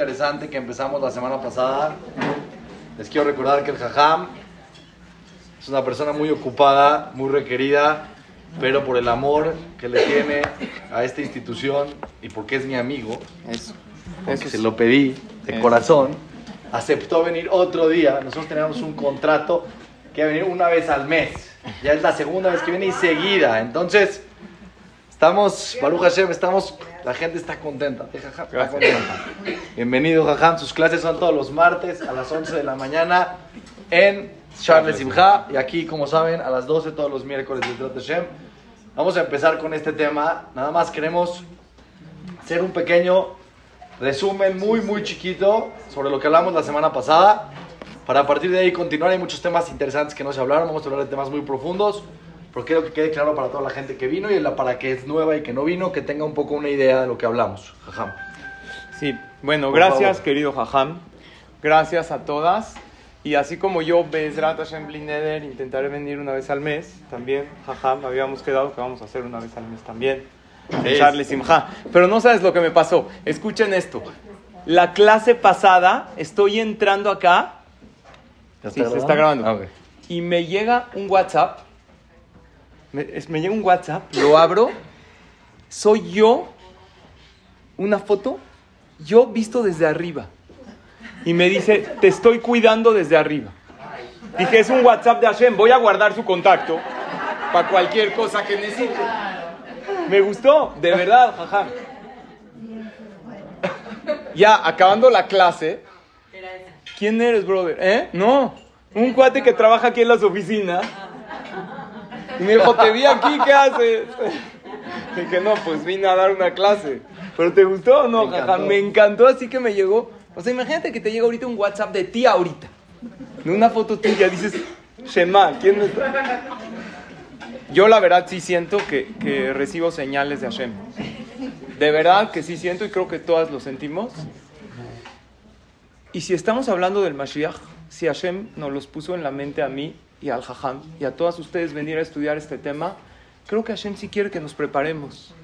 interesante que empezamos la semana pasada. Les quiero recordar que el Jajam es una persona muy ocupada, muy requerida, pero por el amor que le tiene a esta institución y porque es mi amigo, Eso. porque Eso se lo pedí de Eso. corazón, aceptó venir otro día. Nosotros teníamos un contrato que iba a venir una vez al mes. Ya es la segunda vez que viene y seguida. Entonces, estamos, Baruch Hashem, estamos, la gente está contenta. Jajam, está contenta. Bienvenido, Jajam. Sus clases son todos los martes a las 11 de la mañana en Charles Simha. Y aquí, como saben, a las 12 todos los miércoles de Hashem. Vamos a empezar con este tema. Nada más queremos hacer un pequeño resumen muy, muy chiquito sobre lo que hablamos la semana pasada. Para a partir de ahí continuar, hay muchos temas interesantes que no se hablaron. Vamos a hablar de temas muy profundos. Pero quiero que quede claro para toda la gente que vino y la para que es nueva y que no vino, que tenga un poco una idea de lo que hablamos. Jajam. Sí, bueno, Por gracias favor. querido Jajam. Gracias a todas. Y así como yo, Bezrat Hashem Bli Neder, intentaré venir una vez al mes. También, Jajam, habíamos quedado que vamos a hacer una vez al mes también. En Es. Charlie Simha. Pero no sabes lo que me pasó. Escuchen esto. La clase pasada, estoy entrando acá ¿Ya Sí, se está grabando. Ah, y me llega un WhatsApp. Me, es- me llega un WhatsApp, lo abro. Soy yo, una foto, yo visto desde arriba. Y me dice, te estoy cuidando desde arriba. Dije, es un WhatsApp de Hashem, voy a guardar su contacto para cualquier cosa que necesite. Me gustó, de verdad, jaja. Ya, acabando la clase, ¿Quién eres, brother? ¿Eh? No, un cuate que trabaja aquí en las oficinas. Y me dijo, te vi aquí, ¿qué haces? Dije, no, pues vine a dar una clase. ¿Pero te gustó o no, Me jaja? encantó. Me encantó, así que me llegó. O sea, imagínate que te llega ahorita un WhatsApp de ti ahorita. De una foto tuya, dices, Shema, ¿quién me está? Yo la verdad sí siento que, que recibo señales de Hashem. De verdad que sí siento y creo que todas lo sentimos. Y si estamos hablando del Mashiach, si Hashem nos los puso en la mente a mí y al Jajam y a todas ustedes venir a estudiar este tema, creo que Hashem sí quiere que nos preparemos.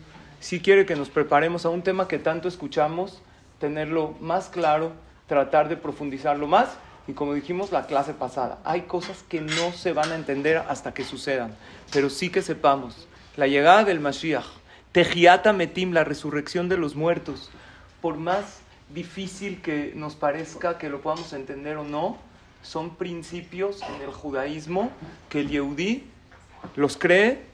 Sí quiere que nos preparemos a un tema que tanto escuchamos, tenerlo más claro, tratar de profundizarlo más. Y como dijimos la clase pasada, hay cosas que no se van a entender hasta que sucedan, pero sí que sepamos la llegada del Mashiach, Tejiata Metim, la resurrección de los muertos, por más difícil que nos parezca que lo podamos entender o no, son principios en el judaísmo que el Yehudí los cree.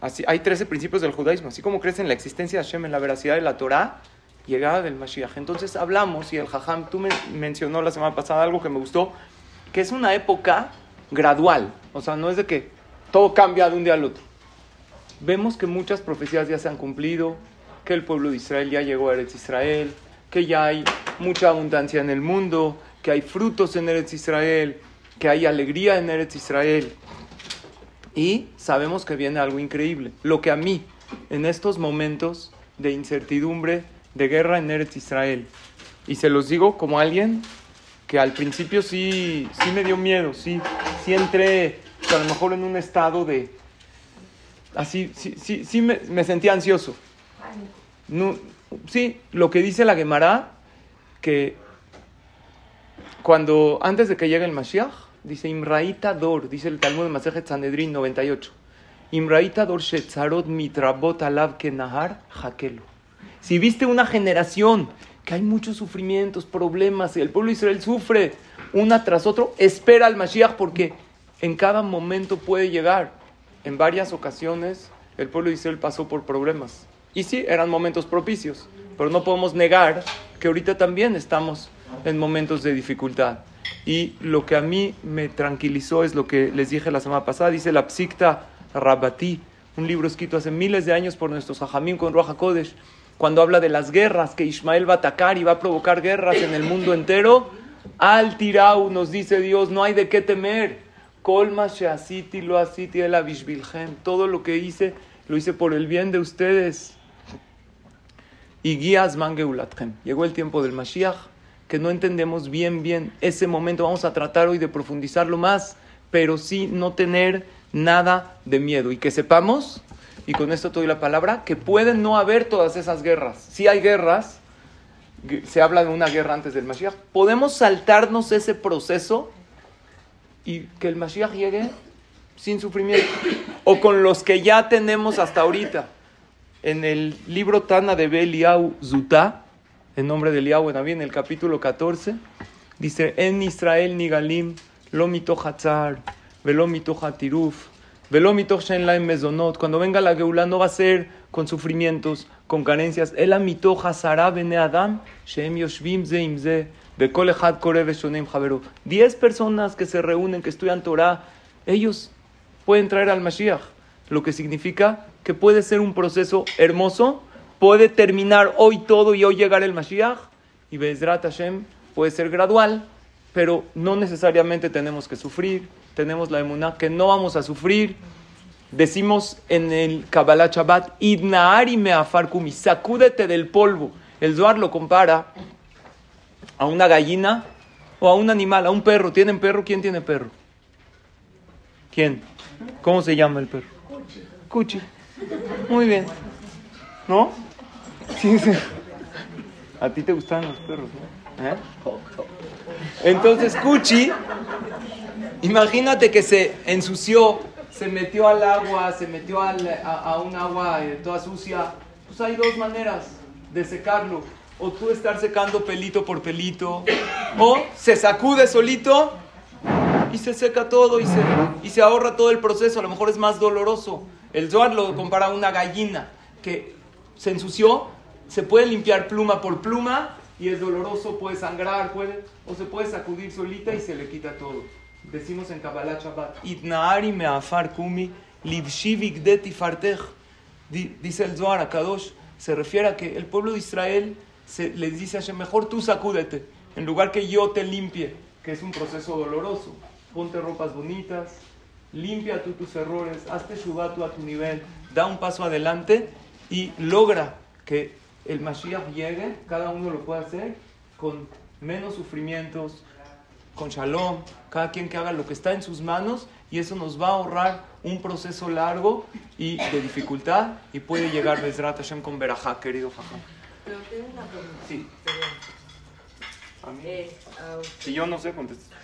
Así, hay 13 principios del judaísmo, así como crees en la existencia de Hashem, en la veracidad de la Torah, llegada del Mashiach. Entonces hablamos, y el Jajam, tú me mencionó la semana pasada algo que me gustó, que es una época gradual, o sea, no es de que todo cambia de un día al otro. Vemos que muchas profecías ya se han cumplido, que el pueblo de Israel ya llegó a Eretz Israel, que ya hay mucha abundancia en el mundo, que hay frutos en Eretz Israel, que hay alegría en Eretz Israel. Y sabemos que viene algo increíble. Lo que a mí, en estos momentos de incertidumbre, de guerra en Eretz Israel, y se los digo como alguien que al principio sí, sí me dio miedo, sí, sí entré a lo mejor en un estado de... Así, sí, sí, sí me, me sentía ansioso. No, sí, lo que dice la Gemara, que cuando, antes de que llegue el Mashiach, dice Imraita Dor, dice el Talmud de Masejet Sanedrin 98. Imraita Dor Shetzarot Mitrabot Alav Kenahar Hakelo. Si viste una generación que hay muchos sufrimientos, problemas, y el pueblo de Israel sufre una tras otro, espera al Mashiach porque en cada momento puede llegar. En varias ocasiones el pueblo de Israel pasó por problemas. Y sí, eran momentos propicios, pero no podemos negar que ahorita también estamos en momentos de dificultad. Y lo que a mí me tranquilizó es lo que les dije la semana pasada, dice la Psikta Rabati, un libro escrito hace miles de años por nuestros hajamim con Roja Kodesh, cuando habla de las guerras, que Ismael va a atacar y va a provocar guerras en el mundo entero, al tirau nos dice Dios, no hay de qué temer. Colma sheasiti lo asiti el abishbilhem. Todo lo que hice, lo hice por el bien de ustedes. Y guías mangeulathem. Llegó el tiempo del Mashiach, que no entendemos bien, bien ese momento. Vamos a tratar hoy de profundizarlo más, pero sí no tener nada de miedo. Y que sepamos, y con esto te doy la palabra, que pueden no haber todas esas guerras. Sí hay guerras, se habla de una guerra antes del Mashiach. Podemos saltarnos ese proceso y que el Mashiach llegue sin sufrimiento. O con los que ya tenemos hasta ahorita. En el libro Tana de Beliau Zutá, en nombre de Eliyahu en el capítulo 14, dice, En Israel nigalim lo mito hatzar, velo mito hatiruf, velo mito shen mezonot. Cuando venga la Geulá no va a ser con sufrimientos, con carencias. El amito hazara bene adam, shem yoshvim ze imze, bekol echad kore veshonem javero. Diez personas que se reúnen, que estudian Torah, ellos pueden traer al Mashiach. Lo que significa que puede ser un proceso hermoso, puede terminar hoy todo y hoy llegar el Mashiach, y Bezrat Hashem puede ser gradual, pero no necesariamente tenemos que sufrir, tenemos la emuná que no vamos a sufrir. Decimos en el Kabbalah Shabbat, Idnaari meafarkumi, sacúdete del polvo. El Zohar lo compara a una gallina o a un animal, a un perro. ¿Tienen perro? ¿Quién tiene perro? ¿Quién? ¿Cómo se llama el perro? Cuchi. Muy bien. ¿No? A ti te gustan los perros, ¿no? ¿Eh? Entonces, Cuchi, imagínate que se ensució, se metió al agua, se metió a, a, un agua eh, toda sucia. Pues hay dos maneras de secarlo. O tú estar secando pelito por pelito, o se sacude solito y se seca todo y se, y se ahorra todo el proceso. A lo mejor es más doloroso. El Zohar lo compara a una gallina que se ensució, se puede limpiar pluma por pluma y es doloroso, puede sangrar, puede, o se puede sacudir solita y se le quita todo. Decimos en Kabbalah Shabbat, Itnaari me'afar kumi. Dice el Zohar a Kadosh, se refiere a que el pueblo de Israel se, les dice a Hashem, mejor tú sacúdete, en lugar que yo te limpie, que es un proceso doloroso. Ponte ropas bonitas, limpia tú tus errores, hazte shubatu a tu nivel, da un paso adelante y logra que el Mashiach llegue, cada uno lo puede hacer con menos sufrimientos, con shalom, cada quien que haga lo que está en sus manos y eso nos va a ahorrar un proceso largo y de dificultad y puede llegar Bezrat Hashem con Berajá, querido Jajam. Pero tengo una pregunta. Sí. A mí. Eh, si yo no sé, contestar.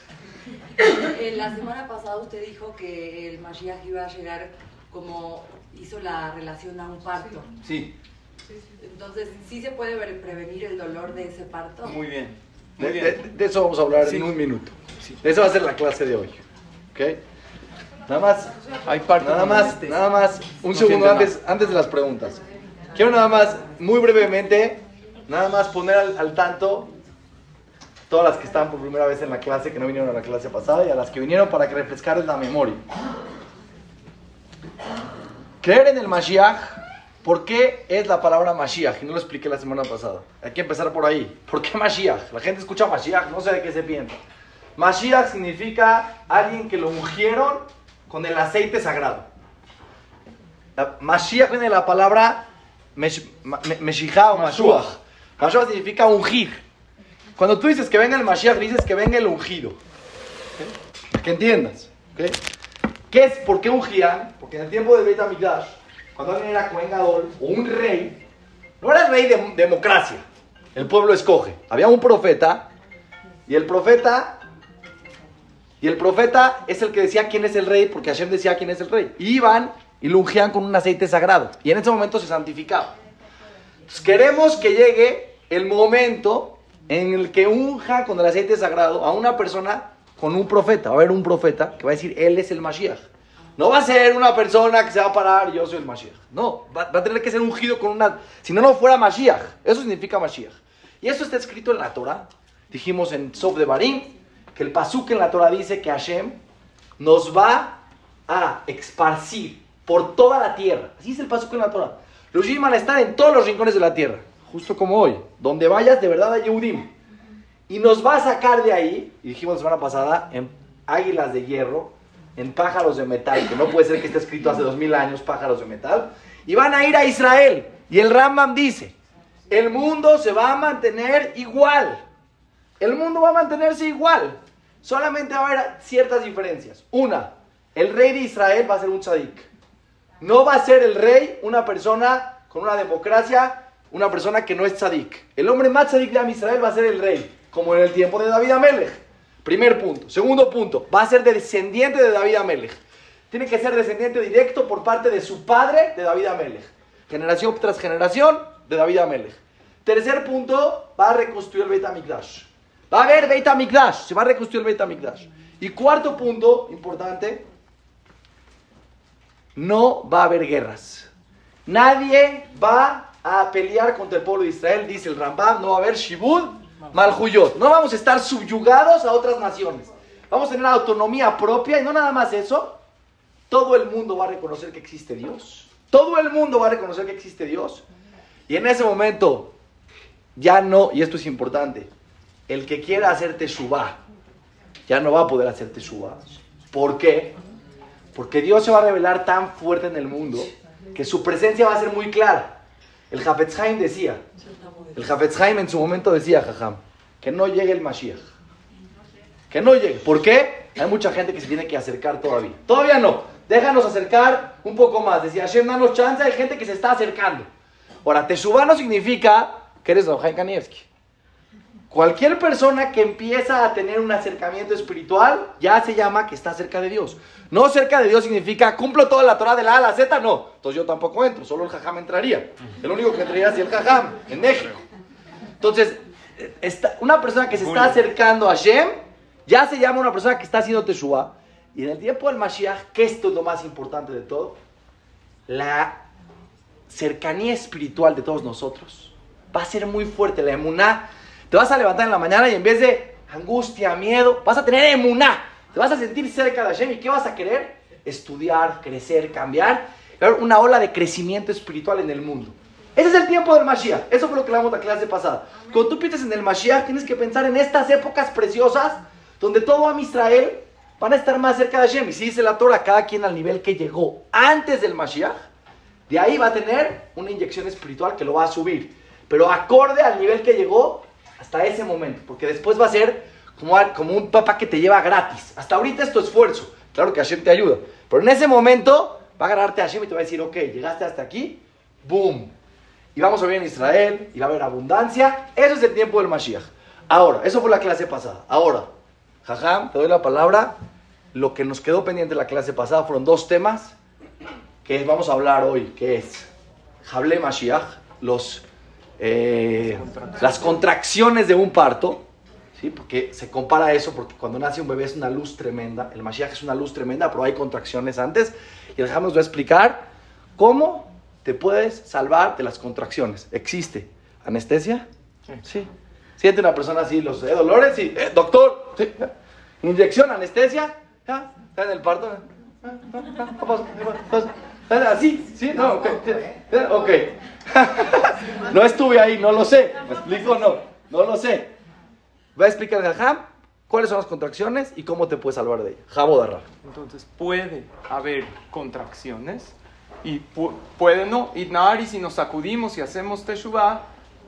Eh, la semana pasada usted dijo que el Mashiach iba a llegar como hizo la relación a un parto. Sí. Entonces, ¿sí se puede prevenir el dolor de ese parto? Muy bien. de, eso vamos a hablar en un minuto. De eso va a ser la clase de hoy. ¿Ok? Nada más. Hay parto nada más, nada más. Un segundo antes, antes de las preguntas. Quiero nada más, muy brevemente, nada más poner al tanto todas las que estaban por primera vez en la clase, que no vinieron a la clase pasada, y a las que vinieron para que refrescarles la memoria. Creer en el Mashiach, ¿por qué es la palabra Mashiach? No lo expliqué la semana pasada. Hay que empezar por ahí. ¿Por qué Mashiach? La gente escucha Mashiach, no sé de qué se piensa. Mashiach significa alguien que lo ungieron con el aceite sagrado. Mashiach viene de la palabra Meshijah o Mashuach. Mashuach significa ungir. Cuando tú dices que venga el Mashiach, dices que venga el ungido. Que entiendas. ¿Qué es? ¿Por qué ungían? Porque en el tiempo de Beit HaMikdash, cuando alguien era un rey, no era rey de democracia. El pueblo escoge. Había un profeta y el profeta y el profeta es el que decía quién es el rey, porque Hashem decía quién es el rey. Y iban y lo ungían con un aceite sagrado. Y en ese momento se santificaba. Entonces, queremos que llegue el momento en el que unja con el aceite sagrado a una persona con un profeta. Va a haber un profeta que va a decir, él es el Mashiach. No va a ser una persona que se va a parar, yo soy el Mashiach. No, va, a tener que ser ungido con una... Si no, no fuera Mashiach. Eso significa Mashiach. Y eso está escrito en la Torah. Dijimos en Sof de Barim que el pasuk en la Torah dice que Hashem nos va a esparcir por toda la tierra. Así es el pasuk en la Torah. Los Yim van a estar en todos los rincones de la tierra justo como hoy. Donde vayas, de verdad hay Yehudim. Y nos va a sacar de ahí, y dijimos la semana pasada, en águilas de hierro, en pájaros de metal, que no puede ser que esté escrito hace dos mil años, pájaros de metal, y van a ir a Israel. Y el Rambam dice, el mundo se va a mantener igual. El mundo va a mantenerse igual. Solamente va a haber ciertas diferencias. Una, el rey de Israel va a ser un tzadik. No va a ser el rey una persona con una democracia una persona que no es tzadik. El hombre más tzadik de Israel va a ser el rey, como en el tiempo de David Amelech. Primer punto. Segundo punto, va a ser descendiente de David Amelech. Tiene que ser descendiente directo por parte de su padre, de David Amelech. Generación tras generación, de David Amelech. Tercer punto, va a reconstruir el Beit HaMikdash. Va a haber Beit HaMikdash, se va a reconstruir el Beit. Y cuarto punto, importante, no va a haber guerras. Nadie va a pelear contra el pueblo de Israel, dice el Rambam, no va a haber Shibud, Malhuyot. No vamos a estar subyugados a otras naciones. Vamos a tener autonomía propia y no nada más eso. Todo el mundo va a reconocer que existe Dios. Todo el mundo va a reconocer que existe Dios. Y en ese momento, ya no, y esto es importante, el que quiera hacer Teshuvah, ya no va a poder hacer Teshuvah. ¿Por qué? Porque Dios se va a revelar tan fuerte en el mundo que su presencia va a ser muy clara. El Jafetz Haim decía, el Jafetz Haim en su momento decía, jajam, que no llegue el Mashiach. Que no llegue. ¿Por qué? Hay mucha gente que se tiene que acercar todavía. Todavía no. Déjanos acercar un poco más. Decía Hashem, danos chance. Hay gente que se está acercando. Ahora, Teshuvah no significa que eres Don Jaime Kanievski. Cualquier persona que empieza a tener un acercamiento espiritual ya se llama que está cerca de Dios. No cerca de Dios significa cumplo toda la Torah de la A a la Z, no. Entonces yo tampoco entro, solo el jajam entraría. El único que entraría es el jajam en México. Entonces, una persona que se está acercando a Hashem ya se llama una persona que está haciendo Teshuvah. Y en el tiempo del Mashiach, que esto es lo más importante de todo, la cercanía espiritual de todos nosotros va a ser muy fuerte. La emuná, te vas a levantar en la mañana y en vez de angustia, miedo, vas a tener emuná. Te vas a sentir cerca de Hashem y ¿qué vas a querer? Estudiar, crecer, cambiar. Una ola de crecimiento espiritual en el mundo. Ese es el tiempo del Mashiach. Eso fue lo que hablamos la clase pasada. Cuando tú piensas en el Mashiach, tienes que pensar en estas épocas preciosas donde todo a Israel van a estar más cerca de Hashem. Y si dice la Torah, cada quien al nivel que llegó antes del Mashiach, de ahí va a tener una inyección espiritual que lo va a subir. Pero acorde al nivel que llegó hasta ese momento. Porque después va a ser como, un papá que te lleva gratis. Hasta ahorita es tu esfuerzo. Claro que Hashem te ayuda. Pero en ese momento va a agarrarte a Hashem y te va a decir, ok, llegaste hasta aquí, boom. Y vamos a ver en Israel, y va a haber abundancia. Eso es el tiempo del Mashiach. Ahora, eso fue la clase pasada. Ahora, Jajam, te doy la palabra. Lo que nos quedó pendiente de la clase pasada fueron dos temas que vamos a hablar hoy, que es Mashiach, los, eh, las contracciones de un parto, ¿sí? porque se compara eso, porque cuando nace un bebé es una luz tremenda, el Mashiach es una luz tremenda, pero hay contracciones antes, y va a explicar cómo te puedes salvar de las contracciones. ¿Existe anestesia? Sí. Siente una persona así los dolores y, eh, doctor, inyección, anestesia, ya, está en el parto. Así, ¿sí? No, ok. Ok. no estuve ahí, no lo sé. ¿Me explico? No, no lo sé. Va a explicar Jajam cuáles son las contracciones y cómo te puedes salvar de ellas. Jabo de Entonces, puede haber contracciones y puede no. Y y si nos sacudimos y hacemos Teshuvah,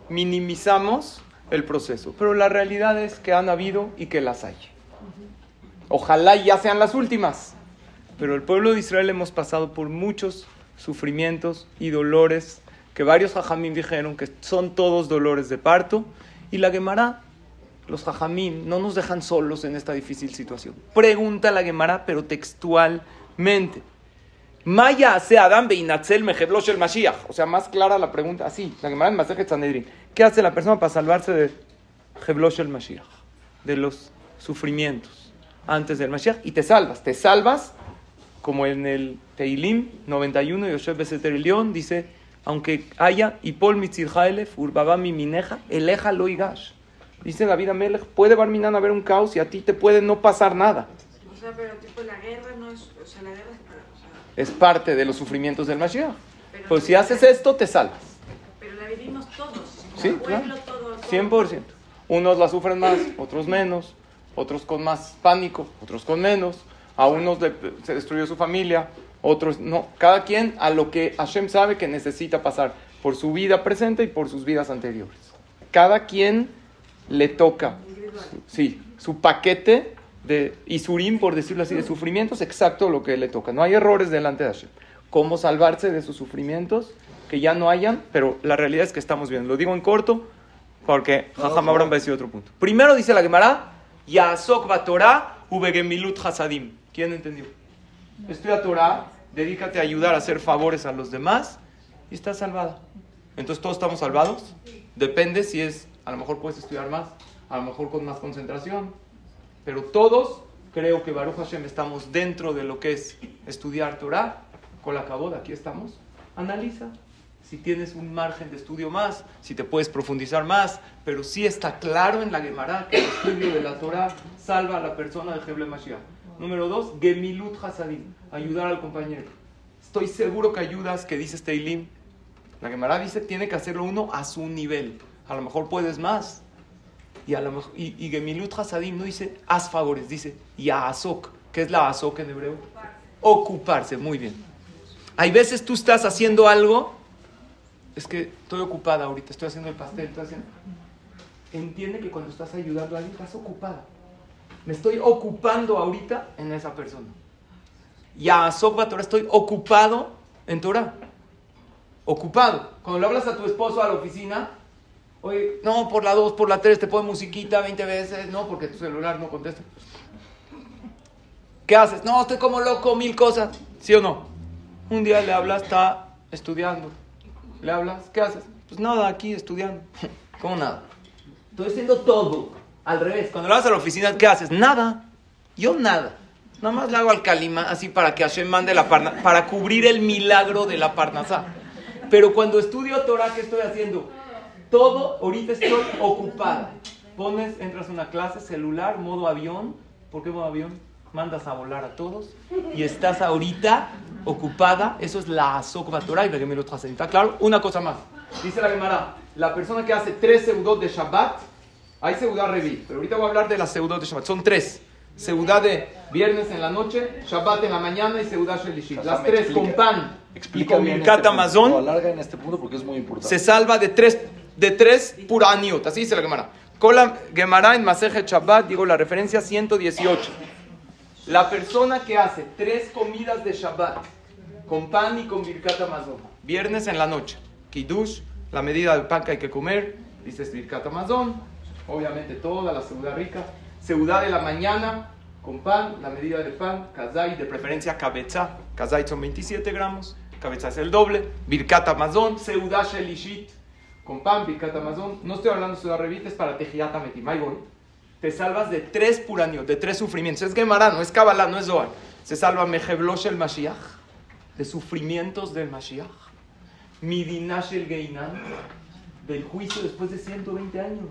minimizamos el proceso. Pero la realidad es que han habido y que las hay. Ojalá ya sean las últimas. Pero el pueblo de Israel hemos pasado por muchos sufrimientos y dolores que varios jajamín dijeron que son todos dolores de parto. Y la Gemara, los jajamín, no nos dejan solos en esta difícil situación. Pregunta la Gemara, pero textualmente. Maya se Adam Beinatzel Mejeblosh el Mashiach. O sea, más clara la pregunta, así, la Gemara en Masejet Sanedrin. ¿Qué hace la persona para salvarse de Jeblosh el Mashiach? De los sufrimientos antes del Mashiach. Y te salvas, te salvas como en el Teilim 91, Yosef Beseter León dice, aunque haya Ipol Mitzirjaelef, Urbabami Mineja, Eleja Loigash. Dice David Amelech, puede Barminan haber un caos y a ti te puede no pasar nada. O sea, pero tipo la guerra no es, o sea, la guerra es para, Es parte de los sufrimientos del Mashiach. Pues si haces esto, te salvas. Pero la vivimos todos. Sí, pueblo, todo, 100%. Unos la sufren más, otros menos, otros con más pánico, otros con menos a unos se destruyó su familia, otros no. Cada quien a lo que Hashem sabe que necesita pasar por su vida presente y por sus vidas anteriores. Cada quien le toca, sí, su paquete de Isurim, por decirlo así, de sufrimientos, exacto lo que le toca. No hay errores delante de Hashem. ¿Cómo salvarse de sus sufrimientos? que ya no hayan, pero la realidad es que estamos bien. Lo digo en corto porque Jajam. Abraham va a decir otro punto. Primero dice la Gemara, Yasok Torah ubegemilut hasadim. ¿Quién entendió? Estudia Torah, dedícate a ayudar a hacer favores a los demás y estás salvada. Entonces, ¿todos estamos salvados? Depende si es, a lo mejor puedes estudiar más, a lo mejor con más concentración, pero todos, creo que Baruch Hashem estamos dentro de lo que es estudiar Torah, con la caboda, aquí estamos. Analiza si tienes un margen de estudio más, si te puedes profundizar más, pero sí está claro en la Gemara que el estudio de la Torah salva a la persona de Heble Mashiach. Número dos, Gemilut Hasadim, ayudar al compañero. Estoy seguro que ayudas, que dice Teilim. La Gemara dice tiene que hacerlo uno a su nivel. A lo mejor puedes más. Y, a lo mejor, y, y Gemilut Hasadim no dice haz favores, dice Yahazok. ¿Qué es la Azok en hebreo? Ocuparse, muy bien. Hay veces tú estás haciendo algo, es que estoy ocupada ahorita, estoy haciendo el pastel, estoy haciendo... Entiende que cuando estás ayudando a alguien estás ocupada. Me estoy ocupando ahorita en esa persona. Yahazok Torah, estoy ocupado en Torah. Ocupado. Cuando le hablas a tu esposo a la oficina, oye, no, por la 2, por la 3, te pone musiquita 20 veces, no, porque tu celular no contesta. ¿Qué haces? No, estoy como loco, mil cosas. ¿Sí o no? Un día le hablas, está estudiando. Le hablas, ¿qué haces? Pues nada, aquí estudiando. ¿Cómo nada? Estoy haciendo todo. Al revés. Cuando le vas a la oficina, ¿qué haces? Nada. Yo nada. Nada más le hago al calima así para que Hashem mande la parna, para cubrir el milagro de la parnasá. Pero cuando estudio Torah, ¿qué estoy haciendo? Todo, ahorita estoy ocupada. Pones, entras a una clase, celular, modo avión. ¿Por qué modo avión? Mandas a volar a todos y estás ahorita ocupada. Eso es la Azokba Torah y Trasen. ¿Está claro? Una cosa más. Dice la Gemara, la persona que hace tres seudot de Shabbat, hay seudá reví, pero ahorita voy a hablar de las seudot de Shabbat. Son tres. Seudá de viernes en la noche, Shabbat en la mañana y seudá Shelishit. Las tres explica- con pan y Explica con Birkat este punto. Amazon alarga en este punto porque es muy importante. se salva de tres, de tres puraniot. Así dice la Gemara. Kola Gemara en Masejet Shabbat, digo la referencia 118. La persona que hace tres comidas de Shabbat con pan y con Birkat Amazon, viernes en la noche, Kiddush, la medida del pan que hay que comer, dices Birkat Amazon, obviamente toda la seudá rica, seudá de la mañana con pan, la medida del pan, kazai, de preferencia kabetza, kazai son 27 gramos, kabetza es el doble, Birkat Amazon, seudá shelishit, con pan, Birkat Amazon, no estoy hablando de seudá revita, es para ahí voy te salvas de tres puranios, de tres sufrimientos. Es Gemara, no es Kabbalah, no es Zohar. Se salva Mejeblosh el Mashiach, de sufrimientos del Mashiach. Midinash el Geinan, del juicio después de 120 años.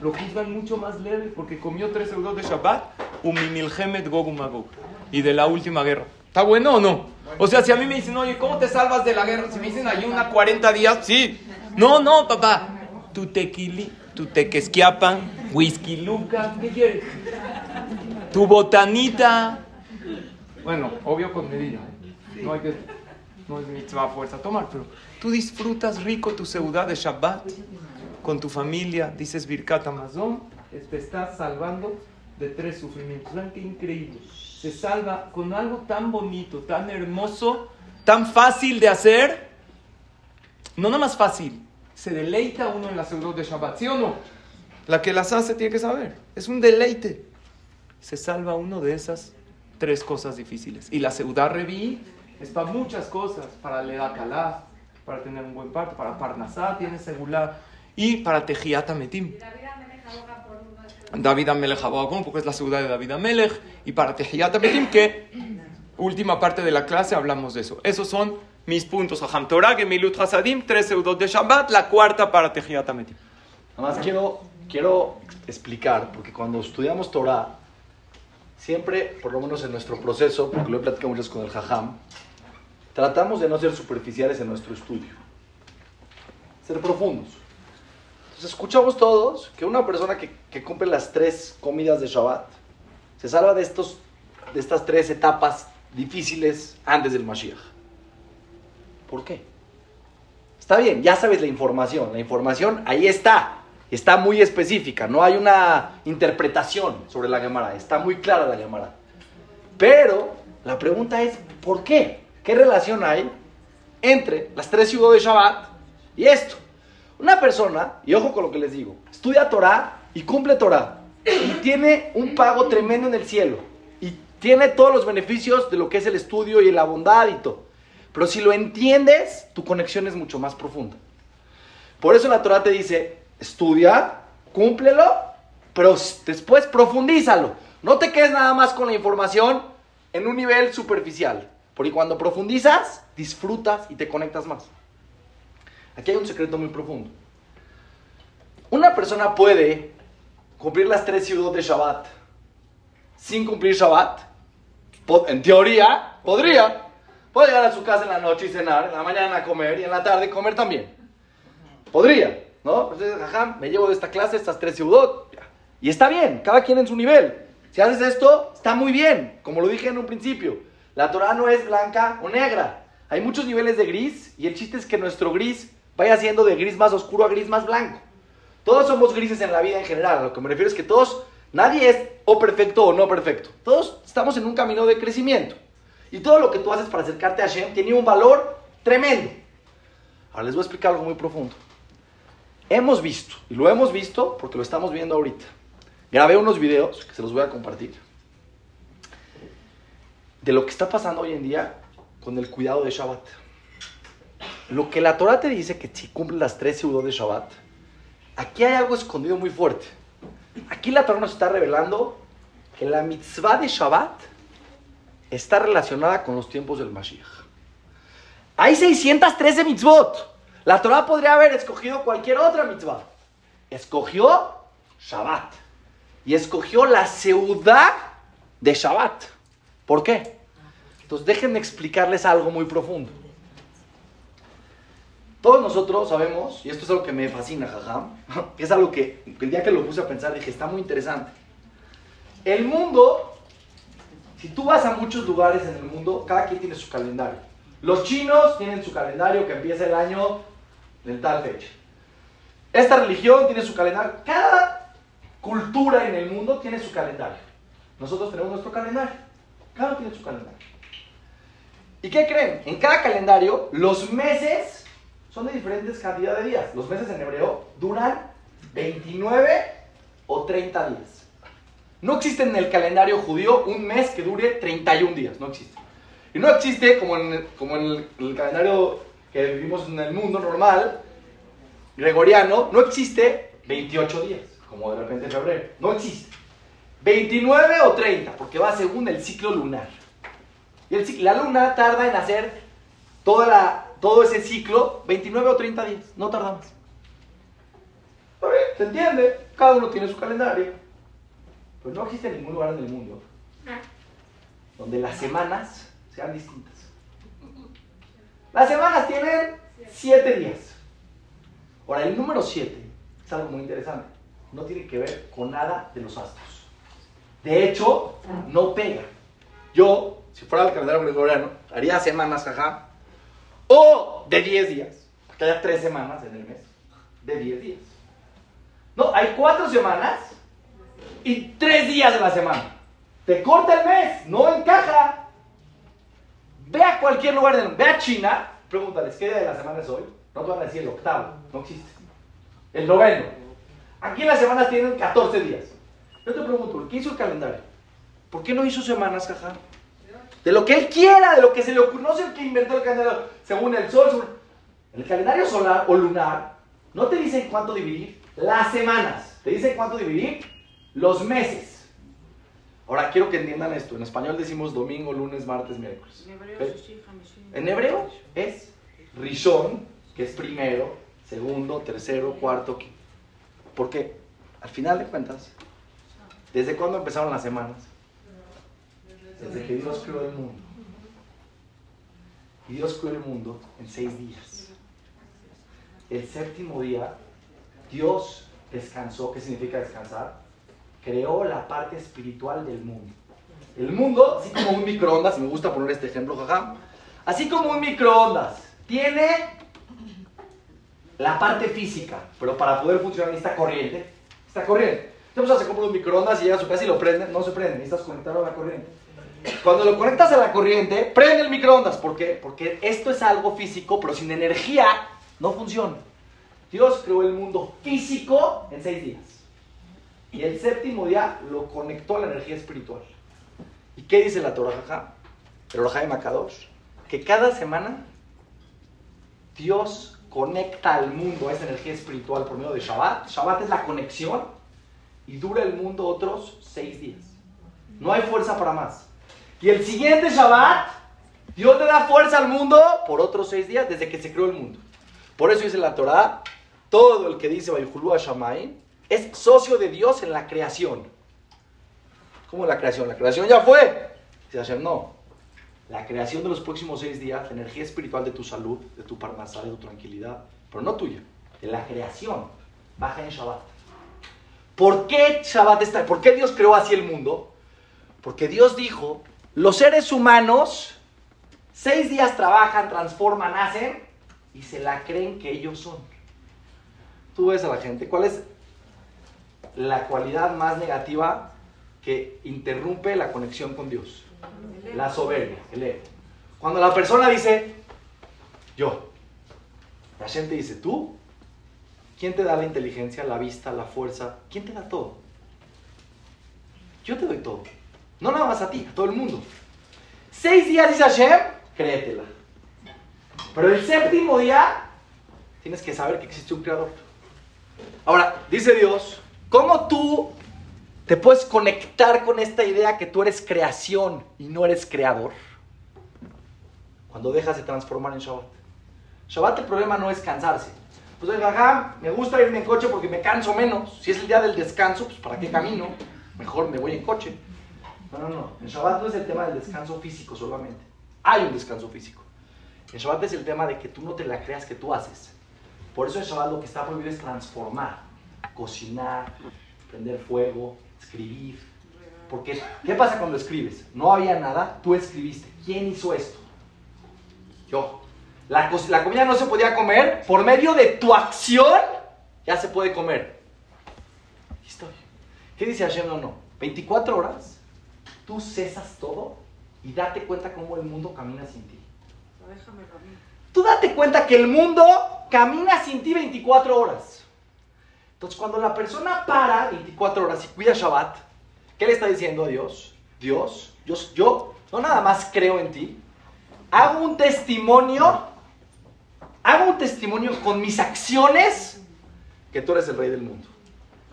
Lo juzgan mucho más leve porque comió tres euros de Shabbat, Umimilhemet Gog Umagog, y de la última guerra. ¿Está bueno o no? O sea, si a mí me dicen, oye, ¿cómo te salvas de la guerra? Si me dicen ayuna 40 días, sí. No, no, papá. Tu tequili, tu tequesquiapan, whisky luca, ¿qué quieres? Tu botanita. Bueno, obvio con medida. ¿eh? No hay que, no es mitzvah a fuerza tomar, pero tú disfrutas rico tu seudá de Shabbat con tu familia, dices Birkat Amazon, te estás salvando de tres sufrimientos. Vean qué increíble. Se salva con algo tan bonito, tan hermoso, tan fácil de hacer. No nada más fácil, se deleita uno en las seudot de Shabbat, ¿sí o no? La que las hace tiene que saber. Es un deleite. Se salva uno de esas tres cosas difíciles. Y la seudá reví es para muchas cosas. Para leer Kalá, para tener un buen parto, para Parnasá, tiene segulá. Y para Tejiat Ametim. David Amelech Abogón, porque es la seudá de David Amelech. Y para Tejiat Ametim, que última parte de la clase hablamos de eso. Esos son mis puntos. Aham Torah, Gemilut Hasadim, tres seudot de Shabbat, la cuarta para Tejiat Ametim. Nada más quiero, quiero explicar, porque cuando estudiamos Torah, siempre, por lo menos en nuestro proceso, porque lo he platicado muchas con el Jajam, tratamos de no ser superficiales en nuestro estudio, ser profundos. Entonces escuchamos todos que una persona que, que cumple las tres comidas de Shabbat se salva de, estos, de estas tres etapas difíciles antes del Mashiach. ¿Por qué? Está bien, ya sabes la información. La información ahí está. Está muy específica. No hay una interpretación sobre la Gemara. Está muy clara la Gemara. Pero la pregunta es, ¿por qué? ¿Qué relación hay entre las tres ciudades de Shabbat y esto. Una persona, y ojo con lo que les digo, estudia Torah y cumple Torah y tiene un pago tremendo en el cielo y tiene todos los beneficios de lo que es el estudio y la bondad y todo. Pero si lo entiendes, tu conexión es mucho más profunda. Por eso la Torah te dice, estudia, cúmplelo, pero después profundízalo. No te quedes nada más con la información en un nivel superficial. Porque cuando profundizas, disfrutas y te conectas más. Aquí hay un secreto muy profundo. Una persona puede cumplir las tres ciudades de Shabbat sin cumplir Shabbat. En teoría, podría. Puede llegar a su casa en la noche y cenar, en la mañana comer y en la tarde comer también. Podría, ¿no? Entonces, ajá, me llevo de esta clase estas tres ciudades. Y está bien, cada quien en su nivel. Si haces esto, está muy bien, como lo dije en un principio. La Torah no es blanca o negra. Hay muchos niveles de gris y el chiste es que nuestro gris vaya siendo de gris más oscuro a gris más blanco. Todos somos grises en la vida en general. A lo que me refiero es que todos, nadie es o perfecto o no perfecto. Todos estamos en un camino de crecimiento. Y todo lo que tú haces para acercarte a Hashem tiene un valor tremendo. Ahora les voy a explicar algo muy profundo. Hemos visto, y lo hemos visto porque lo estamos viendo ahorita. Grabé unos videos que se los voy a compartir. De lo que está pasando hoy en día con el cuidado de Shabbat. Lo que la Torah te dice que si cumples las tres seudot de Shabbat, aquí hay algo escondido muy fuerte. Aquí la Torah nos está revelando que la mitzvah de Shabbat está relacionada con los tiempos del Mashiach. Hay 613 mitzvot. La Torah podría haber escogido cualquier otra mitzvah. Escogió Shabbat. Y escogió la ciudad de Shabbat. ¿Por qué? Entonces déjenme explicarles algo muy profundo. Todos nosotros sabemos, y esto es algo que me fascina, jajam, es algo que el día que lo puse a pensar dije, está muy interesante. El mundo, si tú vas a muchos lugares en el mundo, cada quien tiene su calendario. Los chinos tienen su calendario que empieza el año en tal fecha. Esta religión tiene su calendario. Cada cultura en el mundo tiene su calendario. Nosotros tenemos nuestro calendario. Cada uno tiene su calendario. ¿Y qué creen? En cada calendario, los meses son de diferentes cantidad de días. Los meses en hebreo duran 29 o 30 días. No existe en el calendario judío un mes que dure 31 días, no existe. Y no existe como en, como en el, calendario que vivimos en el mundo normal, gregoriano, no existe 28 días, como de repente en febrero. No existe. 29 o 30, porque va según el ciclo lunar. Y el, la luna tarda en hacer toda la, todo ese ciclo, 29 o 30 días, no tarda más. ¿Se entiende? Cada uno tiene su calendario. Pues no existe ningún lugar en el mundo donde las semanas sean distintas. Las semanas tienen 7 días. Ahora, el número 7 es algo muy interesante. No tiene que ver con nada de los astros. De hecho, no pega. Yo, si fuera el calendario gregoriano, haría semanas, jaja, o de 10 días, porque haya 3 semanas en el mes, de 10 días. No, hay 4 semanas y 3 días de la semana. Te corta el mes, no encaja. Ve a cualquier lugar del ve a China, pregúntales, ¿qué día de la semana es hoy? No te van a decir el octavo, no existe. El noveno. Aquí las semanas tienen 14 días. Yo te pregunto, ¿qué hizo el calendario? ¿Por qué no hizo semanas, jaja? De lo que él quiera, de lo que se le ocurrió. No sé el que inventó el calendario según el sol. El calendario solar o lunar no te dice cuánto dividir las semanas. Te dice cuánto dividir los meses. Ahora quiero que entiendan esto. En español decimos domingo, lunes, martes, miércoles. En hebreo es Rishon, que es primero, segundo, tercero, cuarto, quinto. Porque al final de cuentas, ¿desde cuándo empezaron las semanas? Desde que Dios creó el mundo. Y Dios creó el mundo en seis días. El séptimo día, Dios descansó. ¿Qué significa descansar? Creó la parte espiritual del mundo. El mundo, así como un microondas, me gusta poner este ejemplo, jaja, así como un microondas, tiene la parte física, pero para poder funcionar necesita corriente. Está corriente. Entonces se compra un microondas y llega a su casa y lo prende, no se prende, necesitas conectarlo a la corriente. Cuando lo conectas a la corriente, prende el microondas. ¿Por qué? Porque esto es algo físico, pero sin energía no funciona. Dios creó el mundo físico en seis días. Y el séptimo día lo conectó a la energía espiritual. ¿Y qué dice la Torah? El de Makadosh. Que cada semana Dios conecta al mundo a esa energía espiritual por medio de Shabbat. Shabbat es la conexión y dura el mundo otros seis días. No hay fuerza para más. Y el siguiente Shabbat, Dios le da fuerza al mundo por otros seis días desde que se creó el mundo. Por eso dice la Torah, todo el que dice Bayhulu Shammai es socio de Dios en la creación. ¿Cómo la creación? La creación ya fue. Dice Hashem, no. La creación de los próximos seis días, la energía espiritual de tu salud, de tu parnasá, de tu tranquilidad, pero no tuya, de la creación, baja en Shabbat. ¿Por qué Shabbat está? ¿Por qué Dios creó así el mundo? Porque Dios dijo, los seres humanos seis días trabajan, transforman, hacen y se la creen que ellos son. Tú ves a la gente, ¿cuál es la cualidad más negativa que interrumpe la conexión con Dios? La soberbia, el ego. Cuando la persona dice, yo, la gente dice, tú, ¿quién te da la inteligencia, la vista, la fuerza? ¿Quién te da todo? Yo te doy todo. No nada más a ti, a todo el mundo. Seis días dice Hashem, créetela. Pero el séptimo día tienes que saber que existe un creador. Ahora, dice Dios, ¿cómo tú te puedes conectar con esta idea que tú eres creación y no eres creador? Cuando dejas de transformar en Shabbat. Shabbat el problema no es cansarse. Pues jaja, me gusta irme en coche porque me canso menos. Si es el día del descanso, pues ¿para qué camino? Mejor me voy en coche. No, no, no. En Shabbat no es el tema del descanso físico solamente. Hay un descanso físico. En Shabbat es el tema de que tú no te la creas que tú haces. Por eso en Shabbat lo que está prohibido es transformar, cocinar, prender fuego, escribir. Porque, ¿qué pasa cuando escribes? No había nada, tú escribiste. ¿Quién hizo esto? Yo. La, la comida no se podía comer, por medio de tu acción ya se puede comer. ¿Qué dice Hashem? No, no. 24 horas, tú cesas todo y date cuenta cómo el mundo camina sin ti. Déjame. Tú date cuenta que el mundo camina sin ti 24 horas. Entonces, cuando la persona para 24 horas y cuida Shabbat, ¿qué le está diciendo a Dios? Dios, yo, yo no nada más creo en ti, hago un testimonio, hago un testimonio con mis acciones que tú eres el rey del mundo.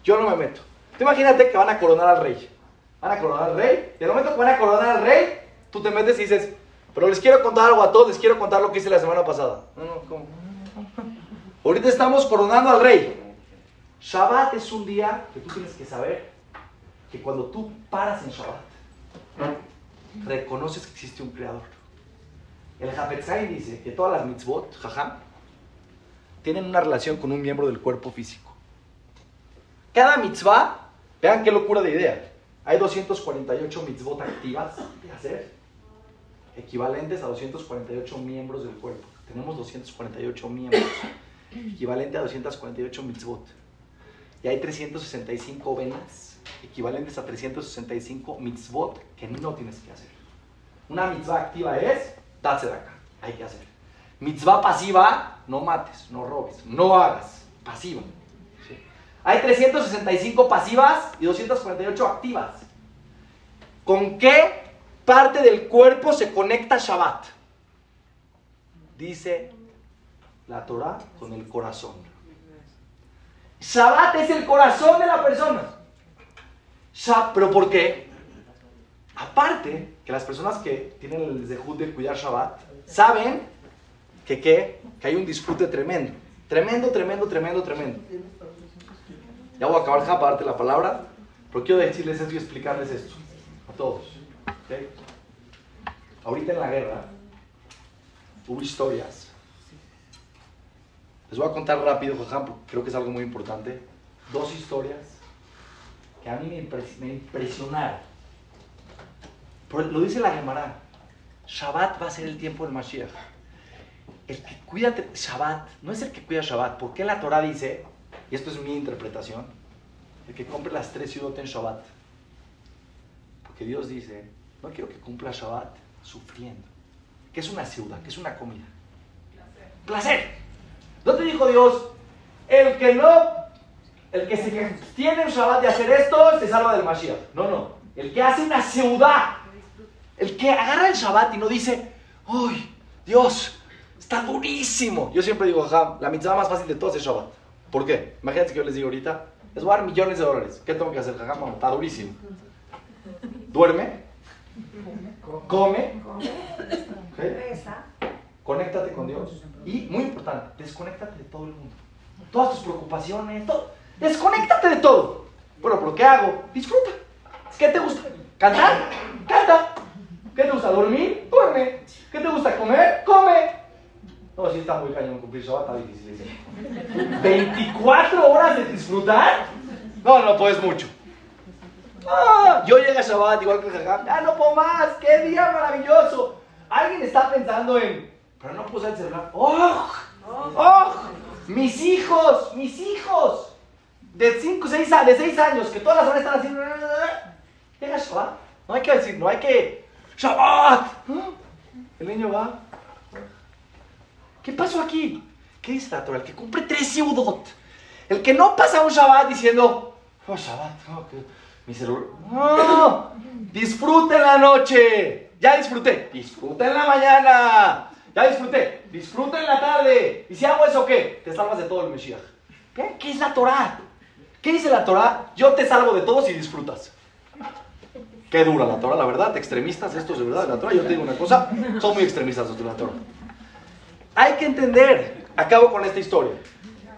Yo no me meto. Tú imagínate que van a coronar al rey. Van a coronar al rey. Y el momento que van a coronar al rey, tú te metes y dices, pero les quiero contar algo a todos, les quiero contar lo que hice la semana pasada. No, no, ¿cómo? Ahorita estamos coronando al rey. Shabbat es un día que tú tienes que saber que cuando tú paras en Shabbat, reconoces que existe un creador. El Hafetzai dice que todas las mitzvot, jajam, tienen una relación con un miembro del cuerpo físico. Cada mitzvah, vean qué locura de idea. Hay 248 mitzvot activas de hacer, equivalentes a 248 miembros del cuerpo. Tenemos 248 miembros, equivalente a 248 mitzvot. Y hay 365 venas, equivalentes a 365 mitzvot que no tienes que hacer. Una mitzvah activa es, darse de acá, hay que hacer. Mitzvah pasiva, no mates, no robes, no hagas, pasiva. Hay 365 pasivas y 248 activas. ¿Con qué parte del cuerpo se conecta Shabbat? Dice la Torah con el corazón. Shabbat es el corazón de la persona. ¿Pero por qué? Aparte, que las personas que tienen el dejud de cuidar Shabbat saben que, ¿qué? que hay un disfrute tremendo. Tremendo, tremendo, tremendo, tremendo. Ya voy a acabar ja, para darte la palabra, pero quiero decirles esto y explicarles esto a todos. ¿ok? Ahorita en la guerra hubo historias. Les voy a contar rápido, jajam, porque creo que es algo muy importante. Dos historias que a mí me, impres- me impresionaron. Lo dice la Gemara. Shabbat va a ser el tiempo del Mashiach. El que cuida Shabbat no es el que cuida Shabbat. ¿Por qué la Torah dice, y esto es mi interpretación, el que compre las tres ciudades en Shabbat? Porque Dios dice no quiero que cumpla Shabbat sufriendo. ¿Qué es una ciudad? ¿Qué es una comida? Placer. ¿No te dijo Dios? El que no, el que se tiene el Shabbat de hacer esto, se salva del Mashiach. No, no. El que hace una ciudad, el que agarra el Shabbat y no dice, ¡Uy, Dios! Está durísimo. Yo siempre digo, ajá, la mitzvah más fácil de todos es Shabbat. ¿Por qué? Imagínate que yo les digo ahorita, les voy a dar millones de dólares. ¿Qué tengo que hacer, jajá? Bueno, está durísimo. Duerme, come, ¿ok? conéctate con Dios. Y, muy importante, desconéctate de todo el mundo. Todas tus preocupaciones, todo. Desconéctate de todo. Bueno, pero ¿qué hago? Disfruta. ¿Qué te gusta? ¿Cantar? Canta. ¿Qué te gusta? ¿Dormir? Duerme. ¿Qué te gusta? ¿Comer? Come. No, sí está muy cañón cumplir Shabbat, está difícil. ¿24 horas de disfrutar? No, no puedes mucho. Ah, yo llegué a Shabbat igual que el Jajam. ¡Ah, no puedo más! ¡Qué día maravilloso! Alguien está pensando en, pero no puse el celular. ¡Oh! ¡Oh! Mis hijos, mis hijos. De 5, 6 de seis años, que todas las horas están haciendo. Llega Shabbat. No hay que decir, no hay que. ¡Shabbat! El niño va. ¿Qué pasó aquí? ¿Qué dice la Torah? El que cumple tres Seudot. El que no pasa un Shabbat diciendo, oh, Shabbat, oh, que mi celular. No, disfruten la noche. Ya disfruté. Disfruten la mañana. Ya disfruté. Disfruten la tarde. ¿Y si hago eso qué? Te salvas de todo el Mesías. ¿Qué? ¿Qué es la Torah? ¿Qué dice la Torah? Yo te salvo de todos y disfrutas. Qué dura la Torah, la verdad. Extremistas, estos de verdad, la Torah. Yo te digo una cosa, son muy extremistas los de la Torah. Hay que entender. Acabo con esta historia.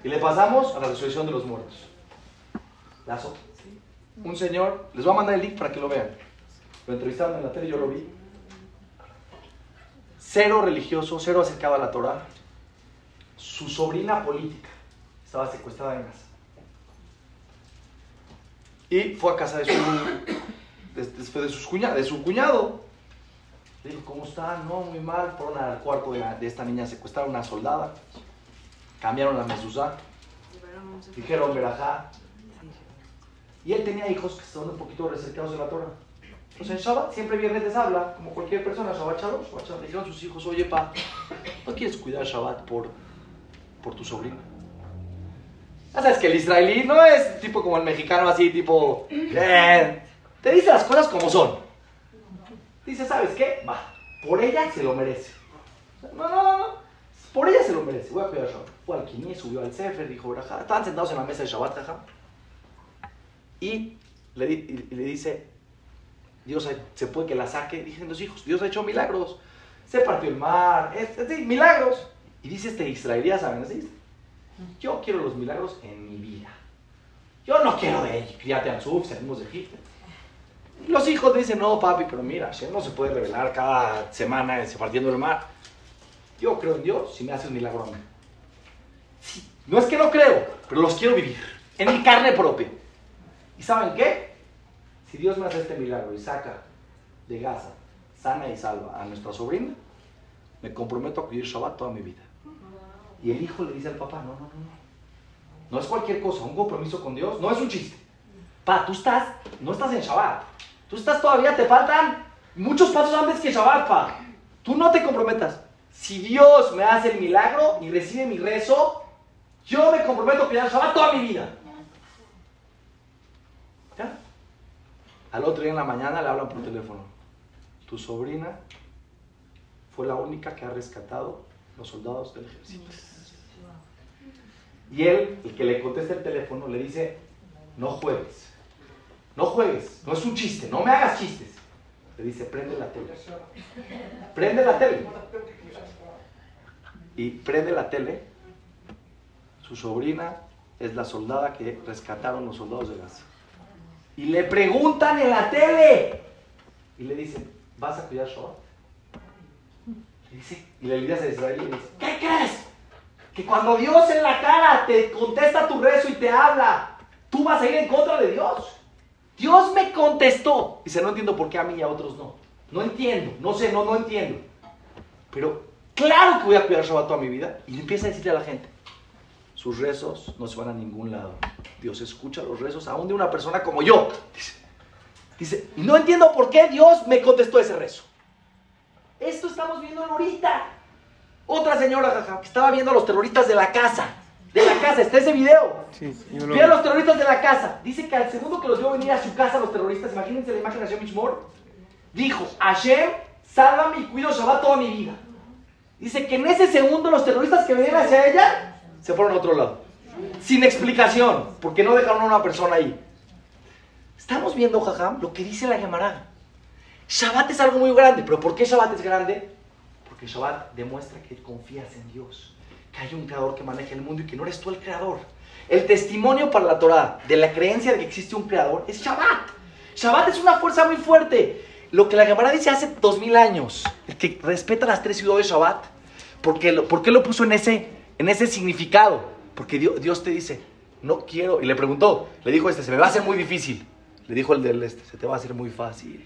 Y le pasamos a la resurrección de los muertos. Lazo. Un señor, les voy a mandar el link para que lo vean. Lo entrevistaron en la tele, yo lo vi. Cero religioso, cero acercado a la Torah. Su sobrina política estaba secuestrada en casa. Y fue a casa de su, de, de, su cuñado. Le dijo, ¿cómo está? No, muy mal. Fueron al cuarto de, la, de esta niña secuestraron una soldada. Cambiaron la mezuzá. Dijeron, verajá. Y él tenía hijos que son un poquito recercados de la Torah. Entonces en Shabbat siempre viernes les habla, como cualquier persona, Shabbat Shalom, Shabbat Shalom. Le dijeron a sus hijos, oye, pa, ¿no quieres cuidar Shabbat por, por tu sobrino? Ya sabes que el israelí no es tipo como el mexicano así, tipo, eh, te dice las cosas como son. Dice, ¿sabes qué? Va, por ella se lo merece. No, no, no, no. Por ella se lo merece. Voy a cuidar Shabbat. Fue al subió al Sefer, dijo, Braja. Estaban sentados en la mesa de Shabbat, jaja. Y le, y le dice, Dios se puede que la saque. Dicen los hijos, Dios ha hecho milagros. Se partió el mar, es, es, milagros. Y dice este israelí, ¿saben? Así Yo quiero los milagros en mi vida. Yo no quiero de Criate Ansuf, salimos de Egipto. Los hijos dicen, no, papi, pero mira, no se puede revelar cada semana se partiendo el mar. Yo creo en Dios si me hace un milagro a mí. Sí, no es que no creo, pero los quiero vivir en mi carne propia. ¿Y saben qué? Si Dios me hace este milagro y saca de Gaza sana y salva a nuestra sobrina, me comprometo a cuidar Shabbat toda mi vida. Y el hijo le dice al papá, no, no, no, no. No es cualquier cosa, un compromiso con Dios, no es un chiste. Pa, tú estás, no estás en Shabbat. Tú estás todavía, te faltan muchos pasos antes que Shabbat. Tú no te comprometas. Si Dios me hace el milagro y recibe mi rezo, yo me comprometo a cuidar Shabbat toda mi vida. ¿Ya? Al otro día en la mañana le hablan por teléfono. Tu sobrina fue la única que ha rescatado los soldados del ejército. Y él, el que le contesta el teléfono, le dice, no juegues. No juegues, no es un chiste, no me hagas chistes. Le dice, prende la tele. Prende la tele. Y prende la tele. Su sobrina es la soldada que rescataron los soldados de Gaza. Y le preguntan en la tele. Y le dicen, ¿vas a cuidar Shabbat? Y, dice, y le dice a Israel le dice, ¿qué crees? Que cuando Dios en la cara te contesta tu rezo y te habla, tú vas a ir en contra de Dios. Dios me contestó. Dice, no entiendo por qué a mí y a otros no. No entiendo, no sé, no, no entiendo. Pero claro que voy a cuidar Shabbat toda mi vida. Y empieza a decirle a la gente, sus rezos no se van a ningún lado. Dios escucha los rezos aún de una persona como yo. Dice, Dice, no entiendo por qué Dios me contestó ese rezo. Esto estamos viendo ahorita. Otra señora, que estaba viendo a los terroristas de la casa. De la casa, está ese video. Sí, yo lo Ve a vi. los terroristas de la casa. Dice que al segundo que los vio venir a su casa los terroristas, imagínense la imagen de Hashem Mishmor, dijo, Hashem, sálvame y cuido Shabbat toda mi vida. Dice que en ese segundo los terroristas que venían hacia ella se fueron a otro lado. Sin explicación, porque no dejaron a una persona ahí. Estamos viendo, Jajam, lo que dice la Gemara. Shabbat es algo muy grande, pero ¿por qué Shabbat es grande? Porque Shabbat demuestra que confías en Dios, que hay un creador que maneja el mundo y que no eres tú el creador. El testimonio para la Torah de la creencia de que existe un creador es Shabbat. Shabbat es una fuerza muy fuerte. Lo que la Gemara dice hace dos mil años, el que respeta las tres ciudades de Shabbat, ¿por qué lo, puso en ese, en ese significado? Porque Dios, Dios te dice, no quiero, y le preguntó, le dijo este, se me va a hacer muy difícil. Le dijo el del este, se te va a hacer muy fácil.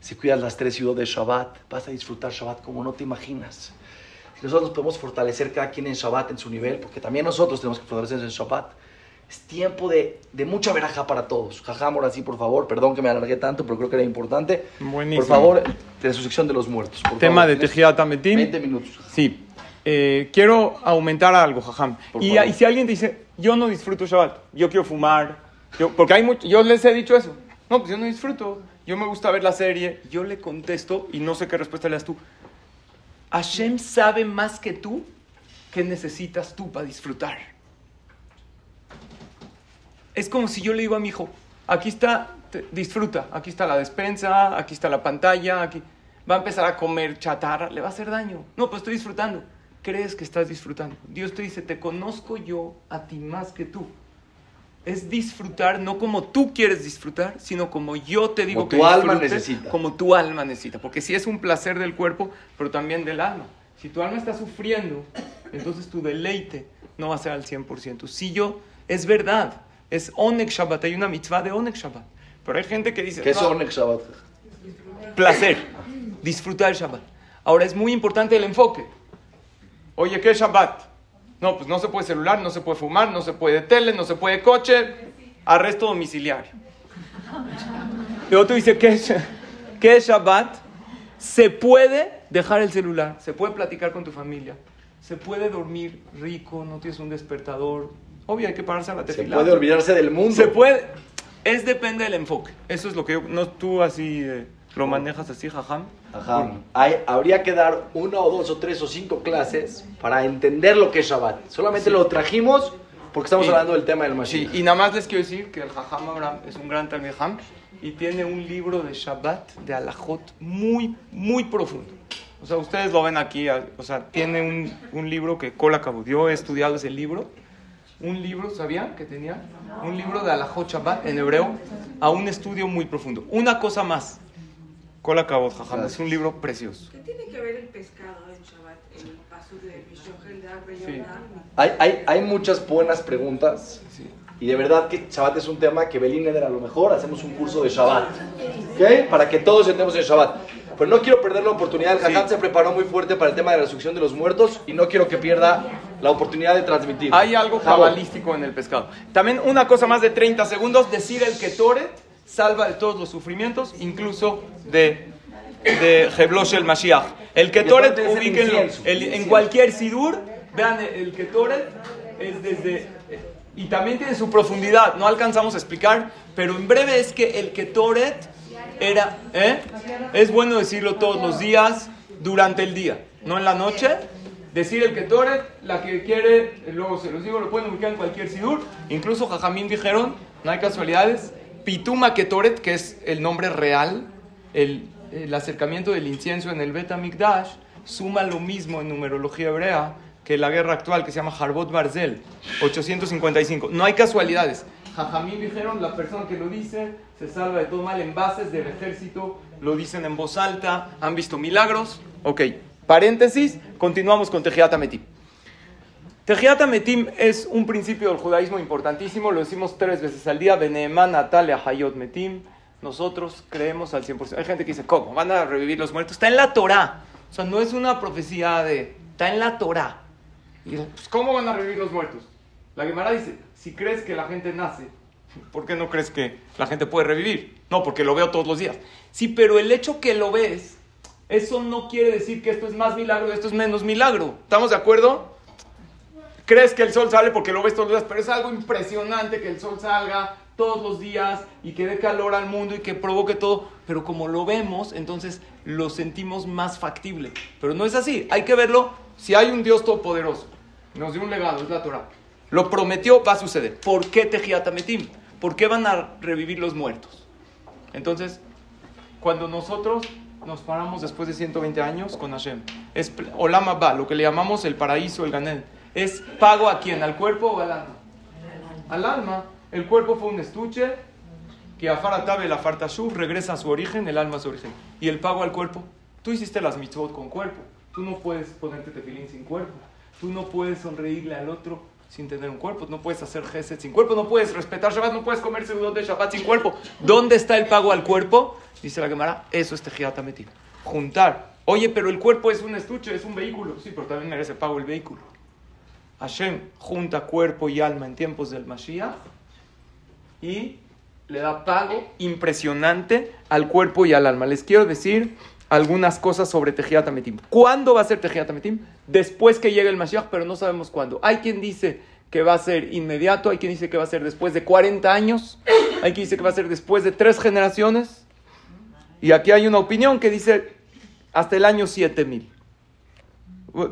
Si cuidas las tres ciudades de Shabbat, vas a disfrutar Shabbat como no te imaginas. Nosotros podemos fortalecer cada quien en Shabbat en su nivel, porque también nosotros tenemos que fortalecernos en Shabbat. Es tiempo de, de mucha veraja para todos. Jajam, ahora sí, por favor. Perdón que me alargué tanto, pero creo que era importante. Buenísimo. Por favor, de su sección de los muertos. por Tema favor. de Tienes Tejiat Ametim. 20 minutos. Sí. Eh, quiero aumentar algo, Jajam. Y, y si alguien te dice, yo no disfruto Shabbat, yo quiero fumar, yo, porque hay mucho, yo les he dicho eso. No, pues yo no disfruto, yo me gusta ver la serie. Yo le contesto y no sé qué respuesta le das tú. Hashem sabe más que tú qué necesitas tú para disfrutar. Es como si yo le digo a mi hijo, aquí está, disfruta, aquí está la despensa, aquí está la pantalla, aquí va a empezar a comer chatarra, le va a hacer daño. No, pues estoy disfrutando. Crees que estás disfrutando. Dios te dice, te conozco yo a ti más que tú. Es disfrutar no como tú quieres disfrutar, sino como yo te digo Como que tu alma necesita. Como tu alma necesita. Porque si es un placer del cuerpo, pero también del alma. Si tu alma está sufriendo, entonces tu deleite no va a ser al 100%. Si yo, es verdad, es Onek Shabbat, hay una mitzvah de Onek Shabbat. Pero hay gente que dice, ¿Qué "No, son el Shabbat? placer, disfrutar el Shabbat. Ahora es muy importante el enfoque. Oye, ¿qué es Shabbat? No, pues no se puede celular, no se puede fumar, no se puede tele, no se puede coche, arresto domiciliario. Y otro dice, ¿qué es, ¿qué es Shabbat? Se puede dejar el celular, se puede platicar con tu familia, se puede dormir rico, no tienes un despertador. Obvio, hay que pararse a la Se tefilá. puede olvidarse del mundo. Se puede. Es depende del enfoque. Eso es lo que yo. No, tú así eh, lo manejas así, jajam. Ajá. Hay- habría que dar una o dos o tres o cinco clases para entender lo que es Shabbat. Solamente lo trajimos porque estamos Sí. hablando del tema del Sí, Mashiach. y nada más les quiero decir que el jajam Abraham es un gran Talmid Ham y tiene un libro de Shabbat, de Alajot, muy, muy profundo. O sea, ustedes lo ven aquí, a- o sea, tiene un, un libro que acabó. Yo he estudiado ese libro. Un libro, ¿sabían que tenía? Un libro de Alajot Shabbat en hebreo a un estudio muy profundo. Una cosa más. Jajam. Es un libro precioso. ¿Qué tiene que ver el pescado en Shabbat? El paso de Mishochel Dar Sí. Hay, hay, hay muchas buenas preguntas. Sí. Y de verdad que Shabbat es un tema que Belín Eder a lo mejor hacemos un curso de Shabbat. ¿Ok? Para que todos entremos en Shabbat. Pero no quiero perder la oportunidad. El Jajam Sí. se preparó muy fuerte para el tema de la resurrección de los muertos y no quiero que pierda la oportunidad de transmitir. Hay algo Jabón. cabalístico en el pescado. También una cosa más de 30 segundos, decir el Ketoret salva de todos los sufrimientos, incluso de, de Jeblosh el Mashiach. El Ketoret, ubíquenlo. El- en cualquier Sidur, vean, el Ketoret es desde... Y también tiene su profundidad, no alcanzamos a explicar, pero en breve es que el Ketoret era... ¿eh? Es bueno decirlo todos los días, durante el día, no en la noche. Decir el Ketoret, la que quiere, luego se los digo, lo pueden ubicar en cualquier Sidur. Incluso Jajamín dijeron, no hay casualidades, Pituma Ketoret, que es el nombre real, el, acercamiento del incienso en el Bet Mikdash, suma lo mismo en numerología hebrea que la guerra actual que se llama Harbot Barzel, 855. No hay casualidades. Jajamín dijeron, la persona que lo dice se salva de todo mal en bases del ejército, lo dicen en voz alta, han visto milagros. Ok, paréntesis, continuamos con Tejiat Ametim. Tejiat Ametim es un principio del judaísmo importantísimo, lo decimos tres veces al día, Beneeman, Natalia, Hayot Metim. Nosotros creemos al 100%. Hay gente que dice, ¿cómo? ¿Van a revivir los muertos? Está en la Torah. O sea, no es una profecía de... Está en la Torah. Y pues, ¿cómo van a revivir los muertos? La Gemara dice, si crees que la gente nace ¿Por qué no crees que la gente puede revivir? No, porque lo veo todos los días. Sí, pero el hecho que lo ves, eso no quiere decir que esto es más milagro, esto es menos milagro. ¿Estamos de acuerdo? Crees que el sol sale porque lo ves todos los días, pero es algo impresionante que el sol salga todos los días y que dé calor al mundo y que provoque todo. Pero como lo vemos, entonces lo sentimos más factible. Pero no es así. Hay que verlo si hay un Dios todopoderoso. Nos dio un legado, es la Torah. Lo prometió, va a suceder. ¿Por qué Tejiatametim? ¿Por qué van a revivir los muertos? Entonces, cuando nosotros nos paramos después de 120 años con Hashem, es Olama Ba, lo que le llamamos el paraíso, el Ganel. ¿Es pago a quién? ¿Al cuerpo o al alma? Al alma. El cuerpo fue un estuche que Afaratabe la Fartashu regresa a su origen, el alma a su origen. ¿Y el pago al cuerpo? Tú hiciste las mitzvot con cuerpo. Tú no puedes ponerte tefilín sin cuerpo. Tú no puedes sonreírle al otro sin tener un cuerpo. No puedes hacer gesed sin cuerpo. No puedes respetar Shabbat. No puedes comer seguro de Shabbat sin cuerpo. ¿Dónde está el pago al cuerpo? Dice la Gemara. Eso es Tejiatametim. Juntar. Oye, pero el cuerpo es un estuche, es un vehículo. Sí, pero también merece pago el vehículo. Hashem junta cuerpo y alma en tiempos del Mashiach y le da pago impresionante al cuerpo y al alma. Les quiero decir algunas cosas sobre Tejiat Ametim. ¿Cuándo va a ser Tejiat Ametim? Después que llegue el Mashiach, pero no sabemos cuándo. Hay quien dice que va a ser inmediato, hay quien dice que va a ser después de 40 años, hay quien dice que va a ser después de tres generaciones. Y aquí hay una opinión que dice hasta el año 7000.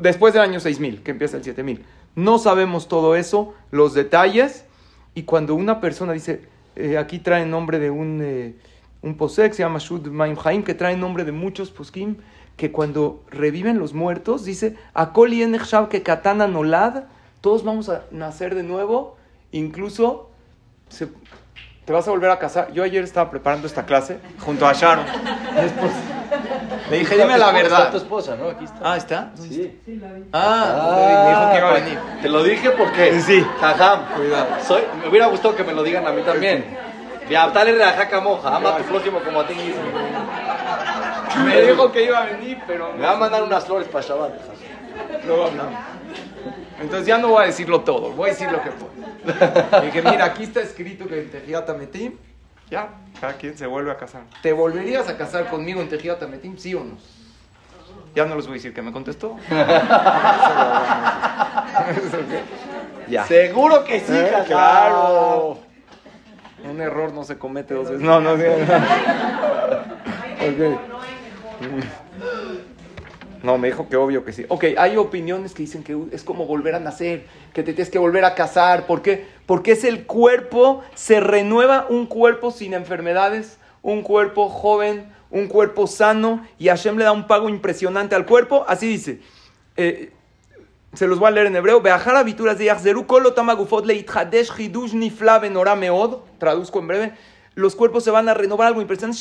Después del año 6000, que empieza el 7000. No sabemos todo eso, los detalles. Y cuando una persona dice, eh, aquí trae nombre de un, eh, un posek, se llama Shud Maim Haim, que trae nombre de muchos poskim, que cuando reviven los muertos, dice, Akoli que katana nolad, todos vamos a nacer de nuevo, incluso se- te vas a volver a casar. Yo ayer estaba preparando esta clase junto a Sharon. Le dije, dime la Está verdad. tu esposa, ¿no? Aquí está. Ah, ¿está? Sí. Ah, me dijo que iba a venir. Te lo dije porque. Sí. Jajam. Cuidado. Soy, me hubiera gustado que me lo digan a mí también. Viabtale reajaca moja. Ama a tu prójimo como a ti mismo. Me dijo que iba a venir, pero Me va a mandar unas flores para Shabbat. hablamos. Entonces ya no voy a decirlo todo, voy a decir lo que puedo. Dije, mira, aquí está escrito que en Tejiat Ametim, ya, cada quien se vuelve a casar. ¿Te volverías a casar conmigo en Tejiat Ametim, sí o no? Ya no les voy a decir que me contestó. ya. Seguro que sí, Eh, claro. Un error no se comete dos veces. No, no, sí. Ok. No, me dijo que obvio que sí. Ok, hay opiniones que dicen que es como volver a nacer, que te tienes que volver a casar. ¿Por qué? Porque es el cuerpo, se renueva un cuerpo sin enfermedades, un cuerpo joven, un cuerpo sano, y Hashem le da un pago impresionante al cuerpo. Así dice. Eh, se los voy a leer en hebreo. Habituras de Yachzeru kol otam agufot leitchadesh chidush nifla benorá meod. Traduzco en breve. Los cuerpos se van a renovar algo impresionante.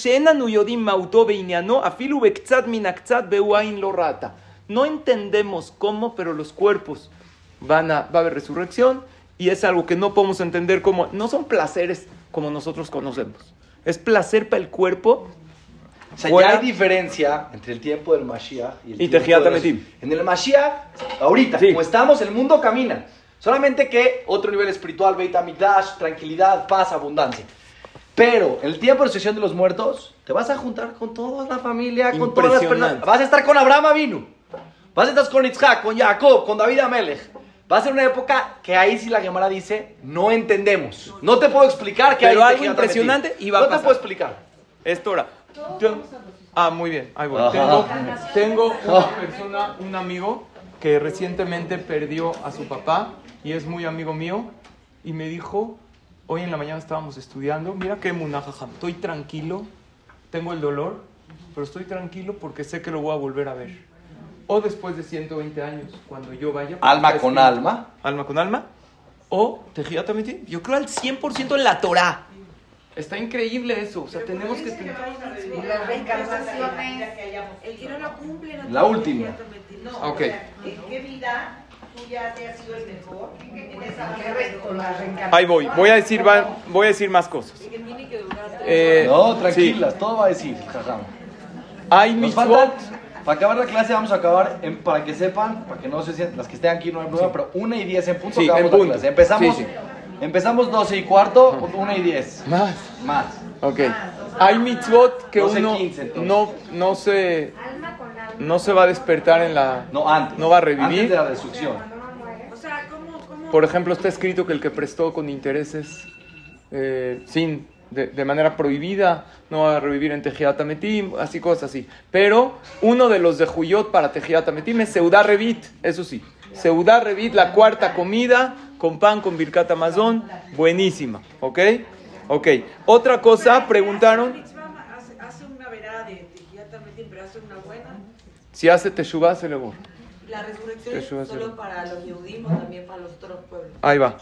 No entendemos cómo, pero los cuerpos van a, va a haber resurrección y es algo que no podemos entender como, no son placeres como nosotros conocemos. Es placer para el cuerpo. O sea, Fuera- ya hay diferencia entre el tiempo del Mashiach y el Y tiempo Tejiat de los- Ametim. En el Mashiach, ahorita, Sí. como estamos, el mundo camina. Solamente que otro nivel espiritual, Beit HaMikdash, tranquilidad, paz, abundancia. Pero el tiempo de sesión de los muertos, te vas a juntar con toda la familia, con todas las personas. Vas a estar con Abraham Avinu. Vas a estar con Isaac, con Jacob, con David Amelech. Va a ser una época que ahí sí la Gemara dice, no entendemos. No te puedo explicar que Pero hay algo impresionante y va a No te pasar. puedo explicar. Es Torah. Yo- ah, muy bien, ahí voy. Tengo, tengo una persona, un amigo, que recientemente perdió a su papá y es muy amigo mío y me dijo, hoy en la mañana estábamos estudiando, mira qué munajajam, estoy tranquilo, tengo el dolor, pero estoy tranquilo porque sé que lo voy a volver a ver. O después de 120 años, cuando yo vaya. Alma con escrito. alma. Alma con alma. O Ametim. Yo creo al 100% en la Torah. Está increíble eso. O sea, tenemos que... las reencarnaciones. El que no lo cumple, no La última. No, Ok. o sea, ¿En qué vida tú ya te has sido el mejor? En esa Ahí voy. Voy a decir, va- voy a decir más cosas. Eh, No, sí. tranquilas, todo va a decir, jajam. Hay mitzvot. faltan, para acabar la clase vamos a acabar, en- para que sepan, para que no se sientan, las que estén aquí no hay problema, pero una y diez en punto Sí, acabamos en la clase. Empezamos Sí, sí. Empezamos 12 y cuarto, 1 y 10. Más. Más. Ok. Hay mitzvot que 12, uno 15, entonces. no, no, se, no se va a despertar en la... No, antes. No va a Antes revivir. de la destrucción. O sea, ¿cómo, cómo? Por ejemplo, está escrito que el que prestó con intereses eh, sin, de, de manera prohibida, no va a revivir en Tejiat Ametim, así cosas así. Pero uno de los de Juyot para Tejiat Ametim es Seudá Revit, eso sí. Seudá Revit, la cuarta comida, con pan, con Birkat Amazon, buenísima, ¿ok? Ok. Otra cosa, preguntaron Hace, hace una verada de Tejiat Ametim, pero hace una buena. Si hace Teshuvah, se le borra. La resurrección es solo para los o también para los otros pueblos. Ahí va.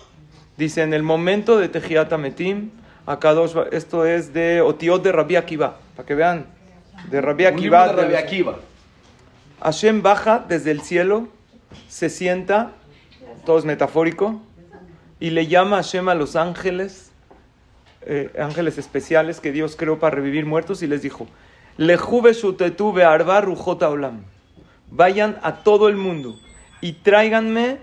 Dice, en el momento de Tejiat Ametim, Akadosh, va- esto es de Otiot de Rabbi Akiva, para que vean, de Rabbi Akiva. de Rabbi Akiva. Hashem baja desde el cielo, se sienta, todo es metafórico, y le llama a Hashem a los ángeles, eh, ángeles especiales que Dios creó para revivir muertos, y les dijo, Lejube shutetu be'arba rujota olam. Vayan a todo el mundo y tráiganme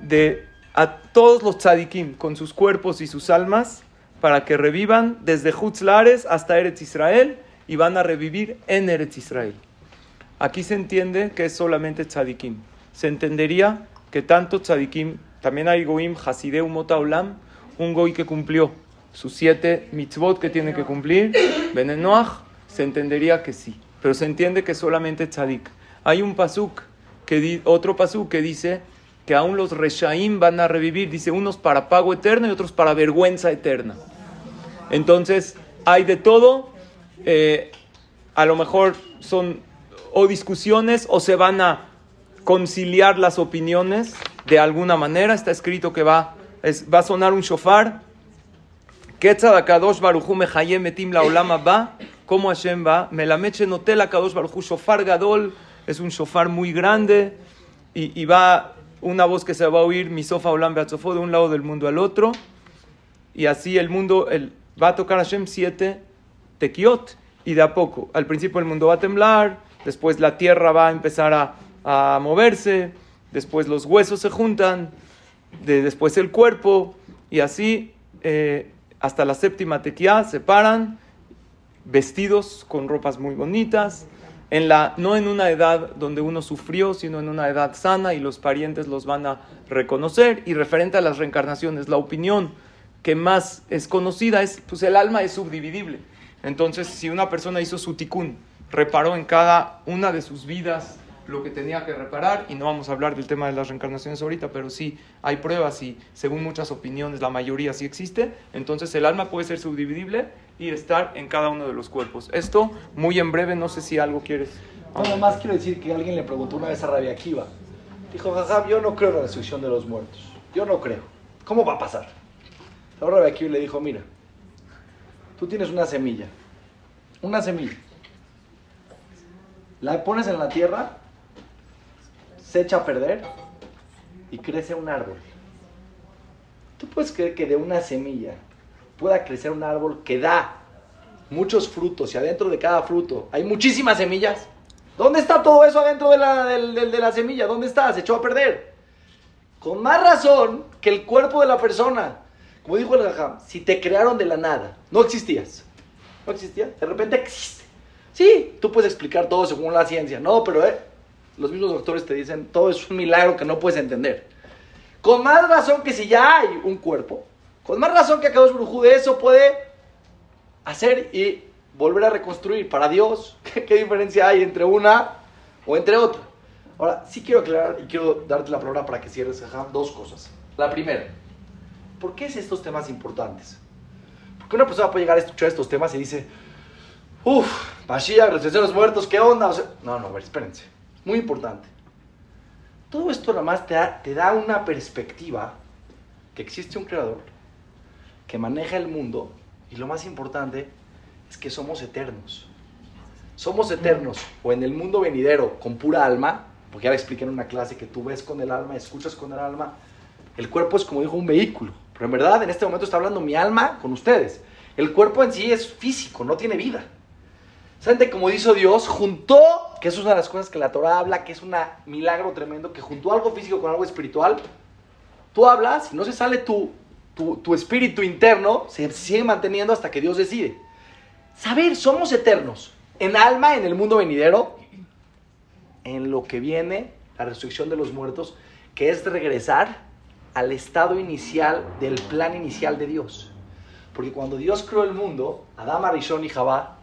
de a todos los tzadikim con sus cuerpos y sus almas para que revivan desde Hutzlares hasta Eretz Israel y van a revivir en Eretz Israel. Aquí se entiende que es solamente tzadikim. Se entendería que tanto tzadikim, también hay goim, hasideu mota olam, un goy que cumplió sus siete mitzvot que tiene que cumplir, benenoach, se entendería que sí. Pero se entiende que solamente tzadik. Hay un pasuk, que otro pasuk que dice que aún los reshaim van a revivir, dice unos para pago eterno y otros para vergüenza eterna. Entonces, hay de todo. eh, a lo mejor son o discusiones o se van a conciliar las opiniones de alguna manera. Está escrito que va, es- va a sonar un shofar. Ketzad akadosh baruchu mechayem metim laolam haba. ¿Cómo Hashem va? Melameche notel akadosh baruchu shofar gadol. Es un shofar muy grande. Y, y va una voz que se va a oír, misofa olam beatzofo, de un lado del mundo al otro. Y así el mundo, el, va a tocar Hashem siete tequiot. Y de a poco, al principio el mundo va a temblar, después la tierra va a empezar a, a moverse, después los huesos se juntan, de- después el cuerpo, y así eh, hasta la séptima tequía se paran, vestidos con ropas muy bonitas, en la, no en una edad donde uno sufrió, sino en una edad sana y los parientes los van a reconocer. Y referente a las reencarnaciones, la opinión que más es conocida es, pues el alma es subdividible. Entonces, si una persona hizo su tikkun, reparó en cada una de sus vidas lo que tenía que reparar, y no vamos a hablar del tema de las reencarnaciones ahorita, pero sí hay pruebas y según muchas opiniones la mayoría sí existe, entonces el alma puede ser subdividible y estar en cada uno de los cuerpos. Esto muy en breve, no sé si algo quieres. Nada más quiero decir que alguien le preguntó una vez a Rabbi Akiva. Dijo, jajam, yo no creo en la resurrección de los muertos. Yo no creo. ¿Cómo va a pasar? Ahora Rabbi Akiva le dijo, mira, tú tienes una semilla. Una semilla. La pones en la tierra, se echa a perder y crece un árbol. ¿Tú puedes creer que de una semilla pueda crecer un árbol que da muchos frutos y adentro de cada fruto hay muchísimas semillas? ¿Dónde está todo eso adentro de la, de la semilla? ¿Dónde está? Se echó a perder. Con más razón que el cuerpo de la persona. Como dijo el Jajam, si te crearon de la nada, no existías. No existía. De repente existe. Sí, tú puedes explicar todo según la ciencia. No, pero eh, los mismos doctores te dicen, todo es un milagro que no puedes entender. Con más razón que si ya hay un cuerpo, con más razón que Akadosh Brujú de eso puede hacer y volver a reconstruir. Para Dios, ¿qué, diferencia hay entre una o entre otra? Ahora, sí quiero aclarar y quiero darte la palabra para que cierres, dos cosas. La primera, ¿por qué es estos temas importantes? Porque una persona puede llegar a escuchar estos temas y dice, uff, Mashiach, los terceros muertos, ¿qué onda? No, no, a ver, espérense. Muy importante. Todo esto nada más te da, te da una perspectiva que existe un creador que maneja el mundo y lo más importante es que somos eternos. Somos eternos o en el mundo venidero con pura alma, porque ya le expliqué en una clase que tú ves con el alma, escuchas con el alma. El cuerpo es como dijo un vehículo, pero en verdad en este momento está hablando mi alma con ustedes. El cuerpo en sí es físico, no tiene vida. ¿Saben? Como dice Dios, juntó, que es una de las cosas que la Torah habla, que es un milagro tremendo, que juntó algo físico con algo espiritual. Tú hablas y no se sale tú, tu, tu espíritu interno se sigue manteniendo hasta que Dios decide. Saber, somos eternos. En alma, en el mundo venidero, en lo que viene, la resurrección de los muertos, que es regresar al estado inicial del plan inicial de Dios. Porque cuando Dios creó el mundo, Adán, Arishon y Jabá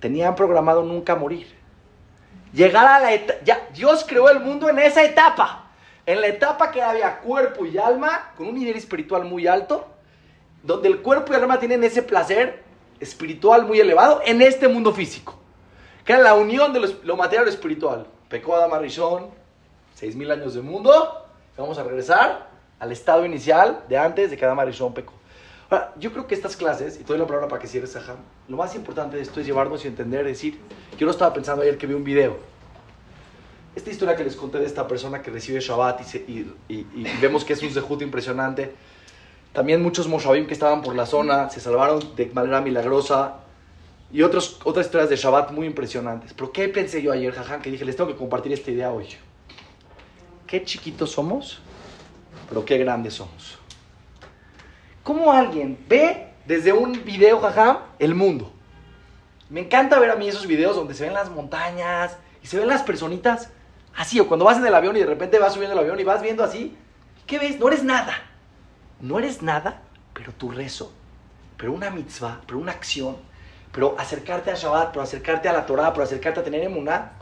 tenían programado nunca morir. Llegar a la etapa, ya, Dios creó el mundo en esa etapa. En la etapa que había cuerpo y alma, con un nivel espiritual muy alto, donde el cuerpo y el alma tienen ese placer espiritual muy elevado en este mundo físico. Que era la unión de lo, material y lo espiritual. Pecó Adam Arishon, seis mil años de mundo, vamos a regresar al estado inicial de antes de que Adam Arishon pecó. Yo creo que estas clases, y te doy la palabra para que cierres, Saham, lo más importante de esto es llevarnos y entender, decir, yo lo estaba pensando ayer que vi un video. Esta historia que les conté de esta persona que recibe Shabbat y, se- y- y- y vemos que es un zehut impresionante. También muchos moshavim que estaban por la zona se salvaron de manera milagrosa. Y otros, otras historias de Shabbat muy impresionantes. Pero ¿qué pensé yo ayer, Jajam? Que dije, les tengo que compartir esta idea hoy. Qué chiquitos somos, pero qué grandes somos. ¿Cómo alguien ve desde un video, Jajam, el mundo? Me encanta ver a mí esos videos donde se ven las montañas y se ven las personitas así. O cuando vas en el avión y de repente vas subiendo el avión y vas viendo así. ¿Qué ves? No eres nada. No eres nada, pero tu rezo, pero una mitzvah, pero una acción, pero acercarte a Shabbat, pero acercarte a la Torah, pero acercarte a tener emuná.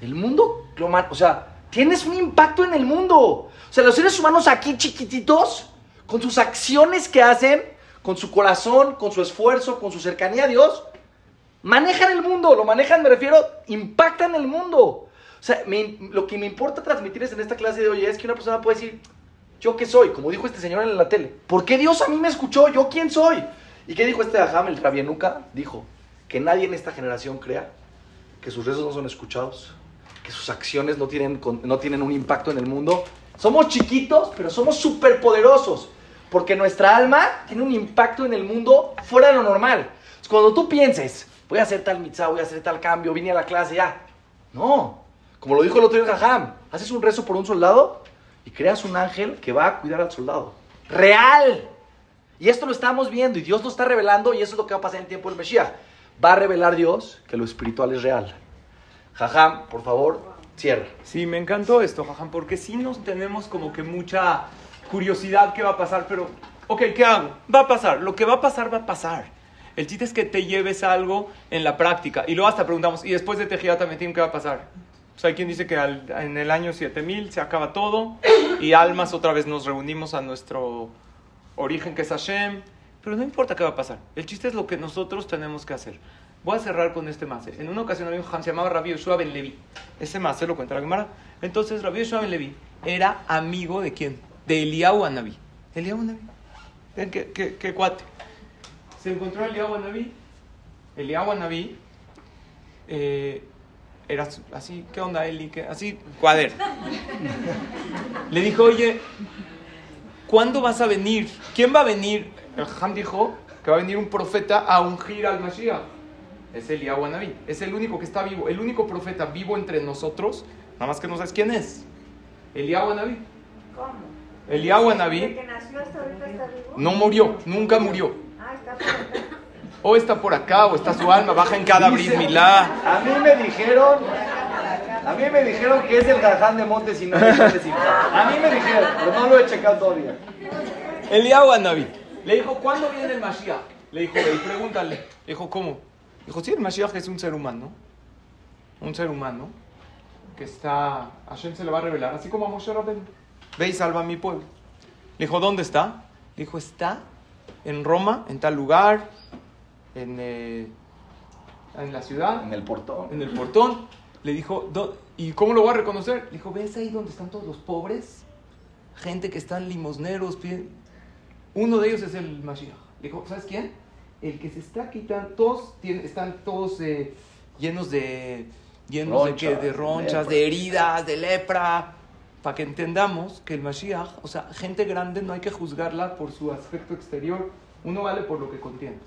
El mundo, lo o sea, tienes un impacto en el mundo. O sea, los seres humanos aquí chiquititos, con sus acciones que hacen, con su corazón, con su esfuerzo, con su cercanía a Dios, manejan el mundo. Lo manejan, me refiero, impactan el mundo. O sea, me- lo que me importa transmitirles en esta clase de hoy es que una persona puede decir, ¿yo qué soy? Como dijo este señor en la tele. ¿Por qué Dios a mí me escuchó? ¿Yo quién soy? ¿Y qué dijo este Aham, el Rabienuca? Dijo que nadie en esta generación crea que sus rezos no son escuchados, que sus acciones no tienen, no tienen un impacto en el mundo. Somos chiquitos, pero somos superpoderosos, porque nuestra alma tiene un impacto en el mundo fuera de lo normal. Cuando tú pienses, voy a hacer tal mitzvah, voy a hacer tal cambio, vine a la clase ya. No, como lo dijo el otro día Jajam, haces un rezo por un soldado y creas un ángel que va a cuidar al soldado. Real. Y esto lo estamos viendo y Dios lo está revelando y eso es lo que va a pasar en el tiempo del Mesías. Va a revelar Dios que lo espiritual es real. Jajam, por favor, cierra. Sí, me encantó esto, Jajam, porque sí nos tenemos como que mucha curiosidad qué va a pasar, pero, ok, ¿qué hago? Va a pasar, lo que va a pasar, va a pasar. El chiste es que te lleves algo en la práctica. Y luego hasta preguntamos, ¿y después de Tejida Tametim qué va a pasar? Pues hay quien dice que en el año 7000 se acaba todo y almas otra vez nos reunimos a nuestro origen que es Hashem. Pero no importa qué va a pasar. El chiste es lo que nosotros tenemos que hacer. Voy a cerrar con este mase. En una ocasión había un jajam, se llamaba Rabbi Yoshua Ben Levi. Ese mase lo cuenta la Gemara. Entonces Rabbi Yoshua Ben Levi era amigo de quién? De Eliyahu Anabí. Eliyahu Anabí. Ven qué, qué, qué cuate. Se encontró Eliyahu Anabí. Eliyahu Anabí eh, era así, ¿qué onda Eli? ¿Qué? Así, cuaderno. Le dijo, oye, ¿cuándo vas a venir? ¿Quién va a venir? El Ham dijo que va a venir un profeta a ungir al Mashiach. Es Eliyahu Anabí. Es el único que está vivo, el único profeta vivo entre nosotros. Nada más que no sabes quién es. Eliyahu Anabí. ¿Cómo? Eliyahu ¿Desde Anabí que nació hasta ahorita está vivo? no murió, nunca murió. Ah, está por acá. O está por acá, o está su alma, baja en cada bris milá. A mí me dijeron, a mí me dijeron que es el Jajam de Montes y no de Montes y A mí me dijeron, pero no lo he checado todavía. Eliyahu Anabí. Le dijo, ¿cuándo viene el Mashiach? Le dijo, y pregúntale. Le dijo, ¿cómo? Dijo, sí, el Mashiach es un ser humano. Un ser humano que está, Hashem se le va a revelar, así como a Moshe Rabbeinu. Ve y salva a mi pueblo. Le dijo, ¿dónde está? Le dijo, está en Roma, en tal lugar, en, eh, en la ciudad, En el portón. en el portón. Le dijo, "¿Dó- ¿y cómo lo voy a reconocer? Le dijo, ¿ves ahí donde están todos los pobres? Gente que están limosneros. piden-". Uno de ellos es el Mashiach. Le dijo, ¿sabes quién? El que se está quitando, todos tienen- están todos eh, llenos de llenos de, qué? Ronchas, de ronchas, lepra. de heridas, de lepra. Para que entendamos que el Mashiach, o sea, gente grande no hay que juzgarla por su aspecto exterior. Uno vale por lo que contiene.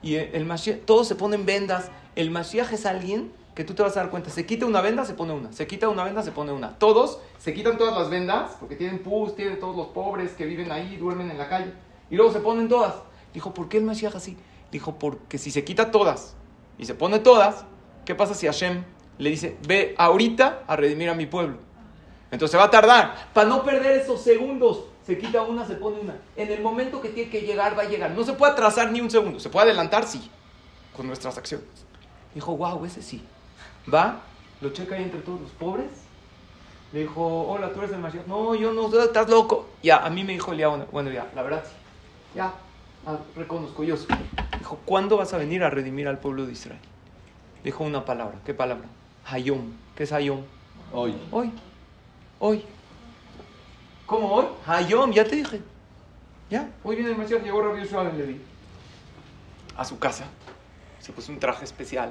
Y el Mashiach, todos se ponen vendas. El Mashiach es alguien que tú te vas a dar cuenta. Se quita una venda, se pone una. Se quita una venda, se pone una. Todos se quitan todas las vendas porque tienen pus, tienen todos los pobres que viven ahí, duermen en la calle. Y luego se ponen todas. Dijo, ¿por qué el Mashiach así? Dijo, porque si se quita todas y se pone todas, ¿qué pasa si Hashem le dice, ve ahorita a redimir a mi pueblo? Entonces va a tardar. Para no perder esos segundos, se quita una, se pone una. En el momento que tiene que llegar, va a llegar. No se puede atrasar ni un segundo. Se puede adelantar, sí, con nuestras acciones. Dijo, wow, ese sí. Va, lo checa ahí entre todos los pobres. Le dijo, hola, tú eres el Mashiach. No, yo no, estás loco. Ya, a mí me dijo Eliab, bueno, ya, la verdad sí. Ya, ah, reconozco, yo. Dijo, ¿cuándo vas a venir a redimir al pueblo de Israel? Dijo una palabra. ¿Qué palabra? Hayom. ¿Qué es Hayom? Hoy. Hoy. Hoy. ¿Cómo hoy? Hayom, ya te dije. Ya, hoy viene el Mashiach, llegó Rabbi Yoshua Ben Levi a su casa. Se puso un traje especial.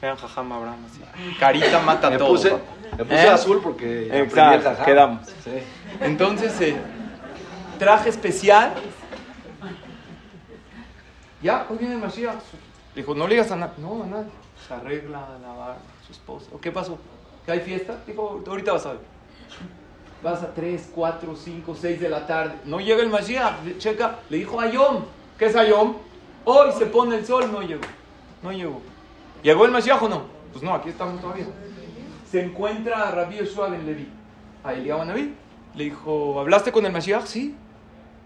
Vean Jajam Abraham así. Carita mata Me todo. puse, me puse ¿Eh? azul porque el Exacto, jajam. quedamos. Sí. Entonces, eh, traje especial. Ya, hoy viene el Mashiach. Dijo, no le digas a nadie. No, a nadie. Se arregla la barba, su esposa. ¿O qué pasó? ¿Que hay fiesta? Dijo, ahorita vas a ver. Vas a 3, 4, 5, 6 de la tarde. No llega el Mashiach. Checa. Le dijo Ayom. ¿Qué es Ayom? Hoy se pone el sol. No llegó. No llegó. ¿Llegó el Mashiach o no? Pues no, aquí estamos todavía. Se encuentra a Rabbi Yoshua ben Levi. A Eliyahu Naví. Le dijo, ¿hablaste con el Mashiach? Sí.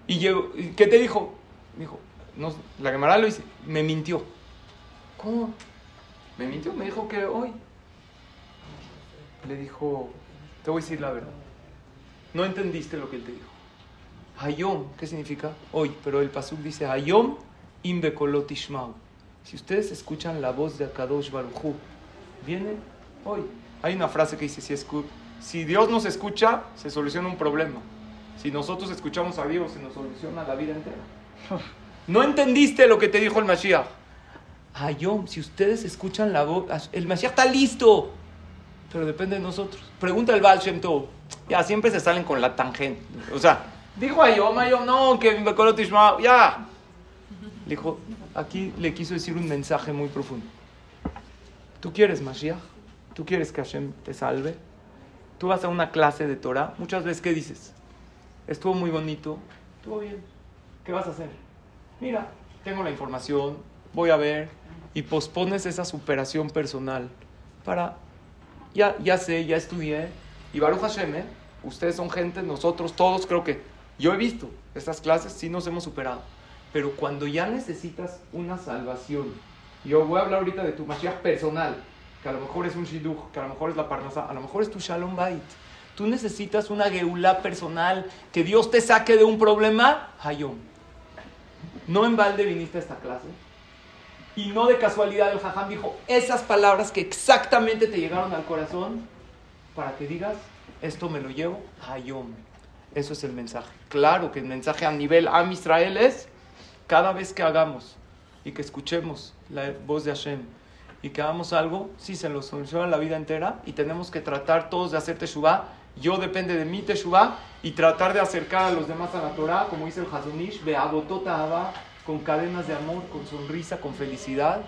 ¿Y llegó, ¿y qué te dijo? Dijo, no, la Gemara lo dice, me mintió. ¿Cómo? Me mintió, me dijo que hoy. Le dijo, te voy a decir la verdad. No entendiste lo que él te dijo. Hayom, ¿qué significa? Hoy, pero el Pasuk dice Hayom im bekolot ishmau. Si ustedes escuchan la voz de Akadosh Baruchu, viene hoy. Hay una frase que dice, si, escu- si Dios nos escucha, se soluciona un problema. Si nosotros escuchamos a Dios, se nos soluciona la vida entera. No entendiste lo que te dijo el Mashiach. Hayom, si ustedes escuchan la voz, el Mashiach está listo, pero depende de nosotros. Pregunta el Baal Shem Tov. Ya, siempre se salen con la tangente. O sea, dijo Hayom, Hayom, no, que Bekolot Ishmael, ya. Le dijo, aquí le quiso decir un mensaje muy profundo. ¿Tú quieres Mashiach? ¿Tú quieres que Hashem te salve? Tú vas a una clase de Torah, muchas veces, ¿qué dices? Estuvo muy bonito, estuvo bien. ¿Qué vas a hacer? Mira, tengo la información, voy a ver, y pospones esa superación personal para, ya, ya sé, ya estudié, y Baruch Hashem, ¿eh? ustedes son gente, nosotros todos creo que, yo he visto estas clases, sí nos hemos superado, pero cuando ya necesitas una salvación, yo voy a hablar ahorita de tu Mashiach personal, que a lo mejor es un Shidduch, que a lo mejor es la Parnasá, a lo mejor es tu Shalom Bait. Tú necesitas una Geulah personal, que Dios te saque de un problema, Hayom. No en balde viniste a esta clase. Y no de casualidad el Jajam dijo esas palabras que exactamente te llegaron al corazón para que digas, esto me lo llevo, Hayom. Eso es el mensaje. Claro que el mensaje a nivel Am Israel es, cada vez que hagamos y que escuchemos la voz de Hashem y que hagamos algo, sí se nos soluciona la vida entera y tenemos que tratar todos de hacer Teshuvah. Yo depende de mi Teshuvah y tratar de acercar a los demás a la Torah, como dice el Hazonish, Beabotota Abba, con cadenas de amor, con sonrisa, con felicidad,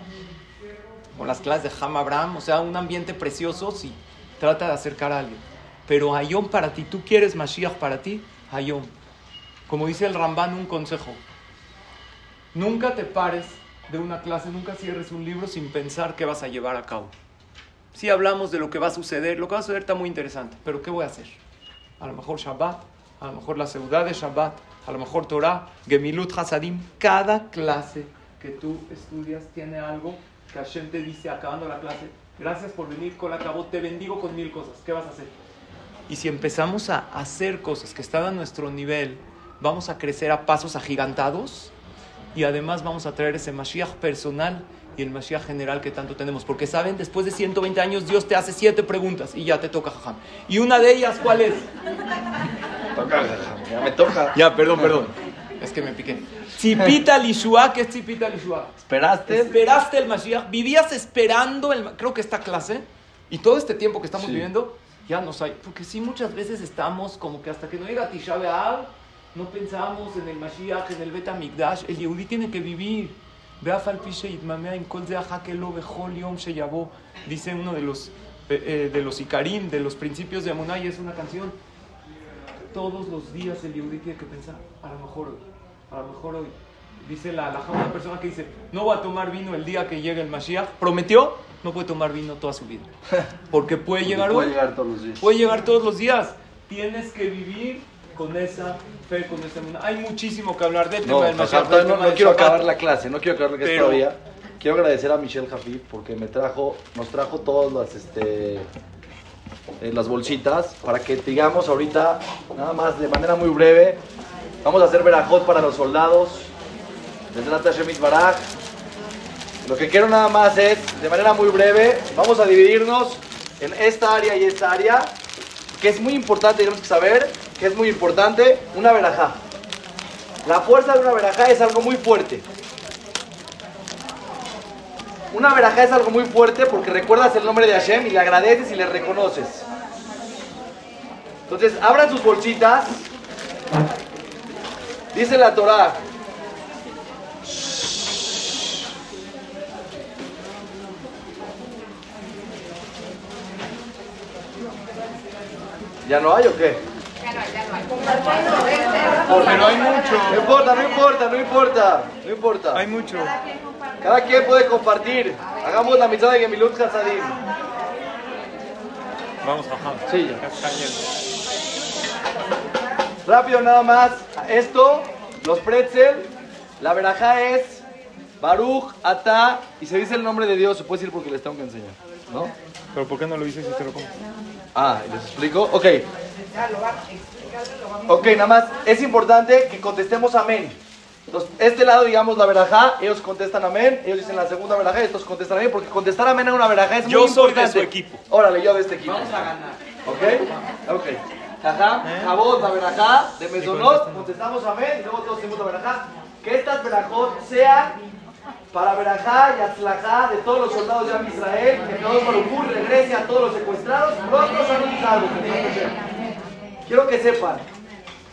con las clases de Ham Abraham, o sea, un ambiente precioso, sí, trata de acercar a alguien. Pero Hayom para ti, ¿tú quieres Mashiach para ti? Hayom. Como dice el Ramban, un consejo. Nunca te pares de una clase, nunca cierres un libro sin pensar qué vas a llevar a cabo. Si hablamos de lo que va a suceder, lo que va a suceder está muy interesante, pero ¿qué voy a hacer? A lo mejor Shabbat, a lo mejor la ciudad de Shabbat, a lo mejor Torah, Gemilut Hasadim. Cada clase que tú estudias tiene algo que Hashem te dice acabando la clase. Gracias por venir, con la acabó, te bendigo con mil cosas. ¿Qué vas a hacer? Y si empezamos a hacer cosas que están a nuestro nivel, vamos a crecer a pasos agigantados y además vamos a traer ese Mashiach personal y el Mashiach general que tanto tenemos. Porque saben, después de 120 años Dios te hace siete preguntas y ya te toca jajam. Y una de ellas, ¿cuál es? Toca ya me toca. Ya, perdón, perdón. Es que me piqué. Tzipita Lishua, ¿qué es Tzipita Lishua? ¿Esperaste? Esperaste el Mashiach, vivías esperando el... Creo que esta clase y todo este tiempo que estamos Sí. viviendo, ya nos hay... Porque sí, muchas veces estamos como que hasta que no llega Tisha B'Av, no pensamos en el Mashiach, en el Bet HaMikdash. El Yehudi tiene que vivir. Dice uno de los, eh, eh de los Icarim, de los principios de Amuná, y es una canción. Todos los días el Yehudi tiene que pensar, a lo mejor hoy, a lo mejor hoy. Dice la alajá, una persona que dice, no va a tomar vino el día que llegue el Mashiach, prometió, no puede tomar vino toda su vida. Porque puede Porque llegar puede hoy. Llegar todos los días. Puede llegar todos los días. Tienes que vivir con esa fe, con esa. Hay muchísimo que hablar del No, tema del Mashiach. no, quiero acabar la clase, no quiero acabar la clase todavía. Quiero agradecer a Michelle Jafif porque me trajo, nos trajo todas las, este, eh, las bolsitas para que digamos ahorita, nada más de manera muy breve, vamos a hacer verajot para los soldados, desde la Shemit Baraj. Lo que quiero nada más es, de manera muy breve, vamos a dividirnos en esta área y esta área, que es muy importante, tenemos que saber es muy importante, una verajá. La fuerza de una verajá es algo muy fuerte. Una verajá es algo muy fuerte porque recuerdas el nombre de Hashem y le agradeces y le reconoces. Entonces, abran sus bolsitas. Dice la Torah. ¿Ya no hay o qué? Pero hay mucho. No importa, no importa, no importa, no importa. Hay mucho. Cada quien puede compartir. Hagamos la mitad de Gemilut Hasadim. Vamos, Jajam. Sí, Ya. Rápido nada más. Esto, los pretzel, la verajá es Baruch, Ata, y se dice el nombre de Dios, se puede decir porque les tengo que enseñar. ¿No? Pero ¿por qué no lo dices si te lo como? Ah, ¿les explico? Ok. Ok, nada más. Es importante que contestemos amén. Entonces, este lado, digamos, la verajá, ellos contestan amén, ellos dicen la segunda verajá, y estos contestan amén, porque contestar amén a una verajá es Yo muy soy de importante. su equipo. Órale, yo de este equipo. Vamos a ganar. ¿Ok? Ok. Jajá, jabot, la verajá, de mesonot, contestamos amén, y luego todos decimos la verajá. Que estas verajot sean para verajá y atzlajá de todos los soldados de Israel, que Baruj Hu regrese a todos los secuestrados, pronto salvos. Quiero que sepan,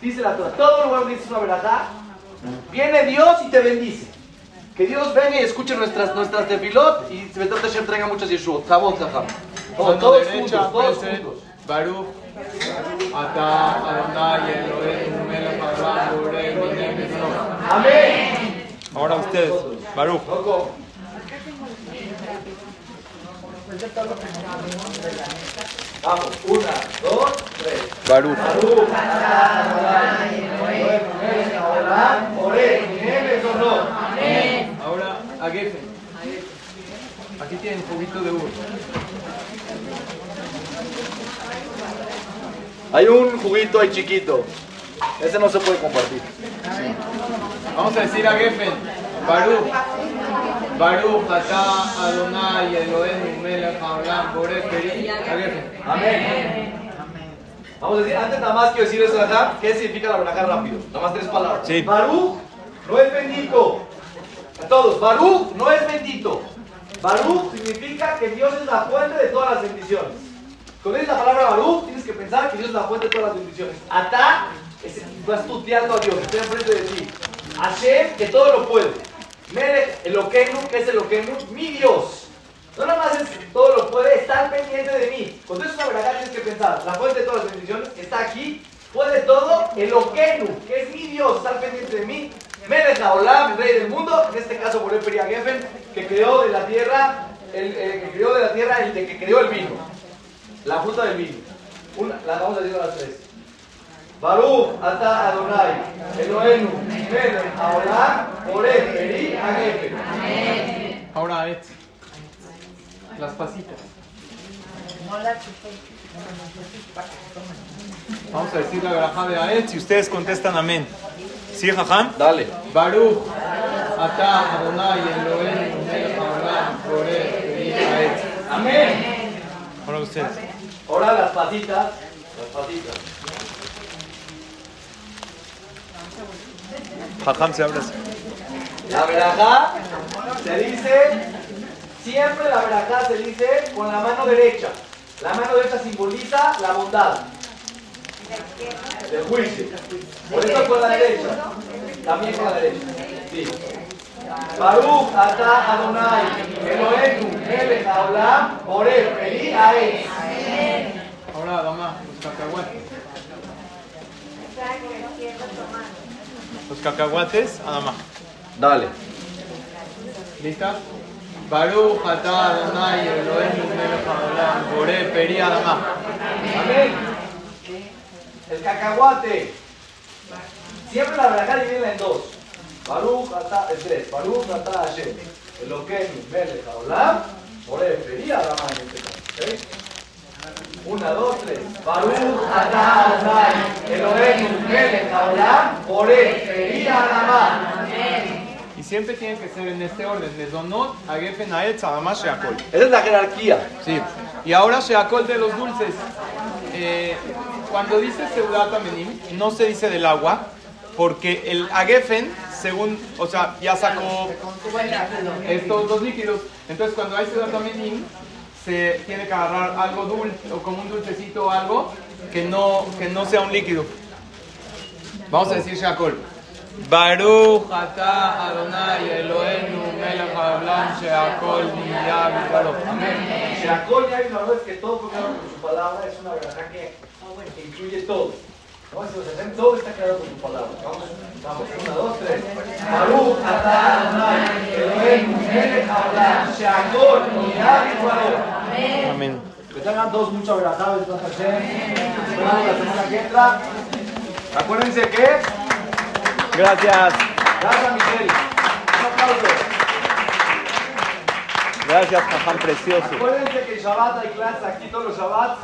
dice la Torah, todo lugar donde dice una verajá, viene Dios y te bendice. Que Dios venga y escuche nuestras, nuestras tefilot y Betot Hashem traiga muchas yeshua. Jabot, jajam. Todos, juntos, todos juntos. Baruch, Ata, Adonai, Elohim, Melech, Borei. Amén. Ahora ustedes, Baruch. Vamos, una, dos, tres. Baruch. Ahora a Geffen. Aquí tienen juguito de uva. Hay un juguito ahí chiquito. Ese no se puede compartir. Vamos a decir a Geffen. Baruch. Baruch, Ata, Adonai, Elohim, Melech, Abraham, Borei, Peri. A Geffen. Amén. Vamos a decir, antes nada más quiero decir eso acá. ¿Qué significa la braja rápido? Nada más tres palabras. Sí. Baruch no es bendito. A todos, Baruch no es bendito. Baruch significa que Dios es la fuente de todas las bendiciones. Cuando dices la palabra Baruch, tienes que pensar que Dios es la fuente de todas las bendiciones. Atá, es, vas tuteando a Dios, está enfrente de ti. Hashem, que todo lo puede. Melech, Eloquenu, que es Eloquenu, mi Dios. No nada más es todo lo puede, está al pendiente de mí. Cuando es una verdad tienes que pensar, la fuente de todas las bendiciones está aquí, puede todo, Eloquenu, que es mi Dios, está al pendiente de mí. Melech Haolam, el rey del mundo, en este caso Boré Peria Geffen, que creó de la tierra, el, el que creó de la tierra, el de que creó el vino. La fruta del vino. Una, la vamos a decir a las tres. Baruch, Ata Adonai, Elohenu, Melech Haolam, Boré Peria Geffen. Ahora Et. Las pasitas. Vamos a decir la verajá de Aet si ustedes contestan amén. ¿Sí, Jajam? Dale. Baruch, Ata, Adonai, Elohim, Melech, Abraham, Borei, Peri, Aet. Amén. Ahora ustedes. Ahora las patitas. Las patitas. Jajam se abre así. La verajá se dice, siempre la verajá se dice con la mano derecha. La mano derecha simboliza la bondad. El juicio. Por eso con la derecha. También con la derecha. Sí. Baruch ata Adonai, Eloheinu, melech haolam, borei peri haetz. Ahora, dama, los cacahuates. Los cacahuates, Adama. Dale. ¿Lista? Baruch atah Adonai Eloheinu melech haolam boré peri Adama. Amén. El cacahuate. Siempre la braja divide en dos. Baruch ata, el tres. Baruch ata Hashem. Eloheinu, melech haolam, borei peri Adama en este caso. ¿ok? Una, dos, tres. Baruch ata Adonai, Eloheinu, melech haolam, borei peri Adama. Y siempre tiene que ser en este orden: Mezonot, Agefen, Aetz, Adama, Sheakol. Esa es la jerarquía. Sí. Y ahora Sheakol de los dulces. Eh, cuando dice Seudat Amenim, no se dice del agua, porque el Agefen, según, o sea, ya sacó estos dos líquidos. Entonces, cuando hay Seudat Amenim, se tiene que agarrar algo dulce, o como un dulcecito o algo, que no, que no sea un líquido. Vamos a decir Sheakol. Baruch atah Adonai Eloheinu melech haolam sheakol niyah b'dvaro. Amén. Sheakol ya la es que todo claro con su palabra, es una verdad que incluye todo. Todo está claro con su palabra. Vamos, vamos, una, dos, tres. Baruch atah Adonai, Eloheinu, melech haolam, sheakol, niyah b'dvaro. Amén. Que tengan todos mucha la semana que entra. Acuérdense que... Gracias. Gracias, Miguel. Un aplauso. Gracias, Jajam precioso. Acuérdense que el Shabbat hay clase aquí todos los Shabbats.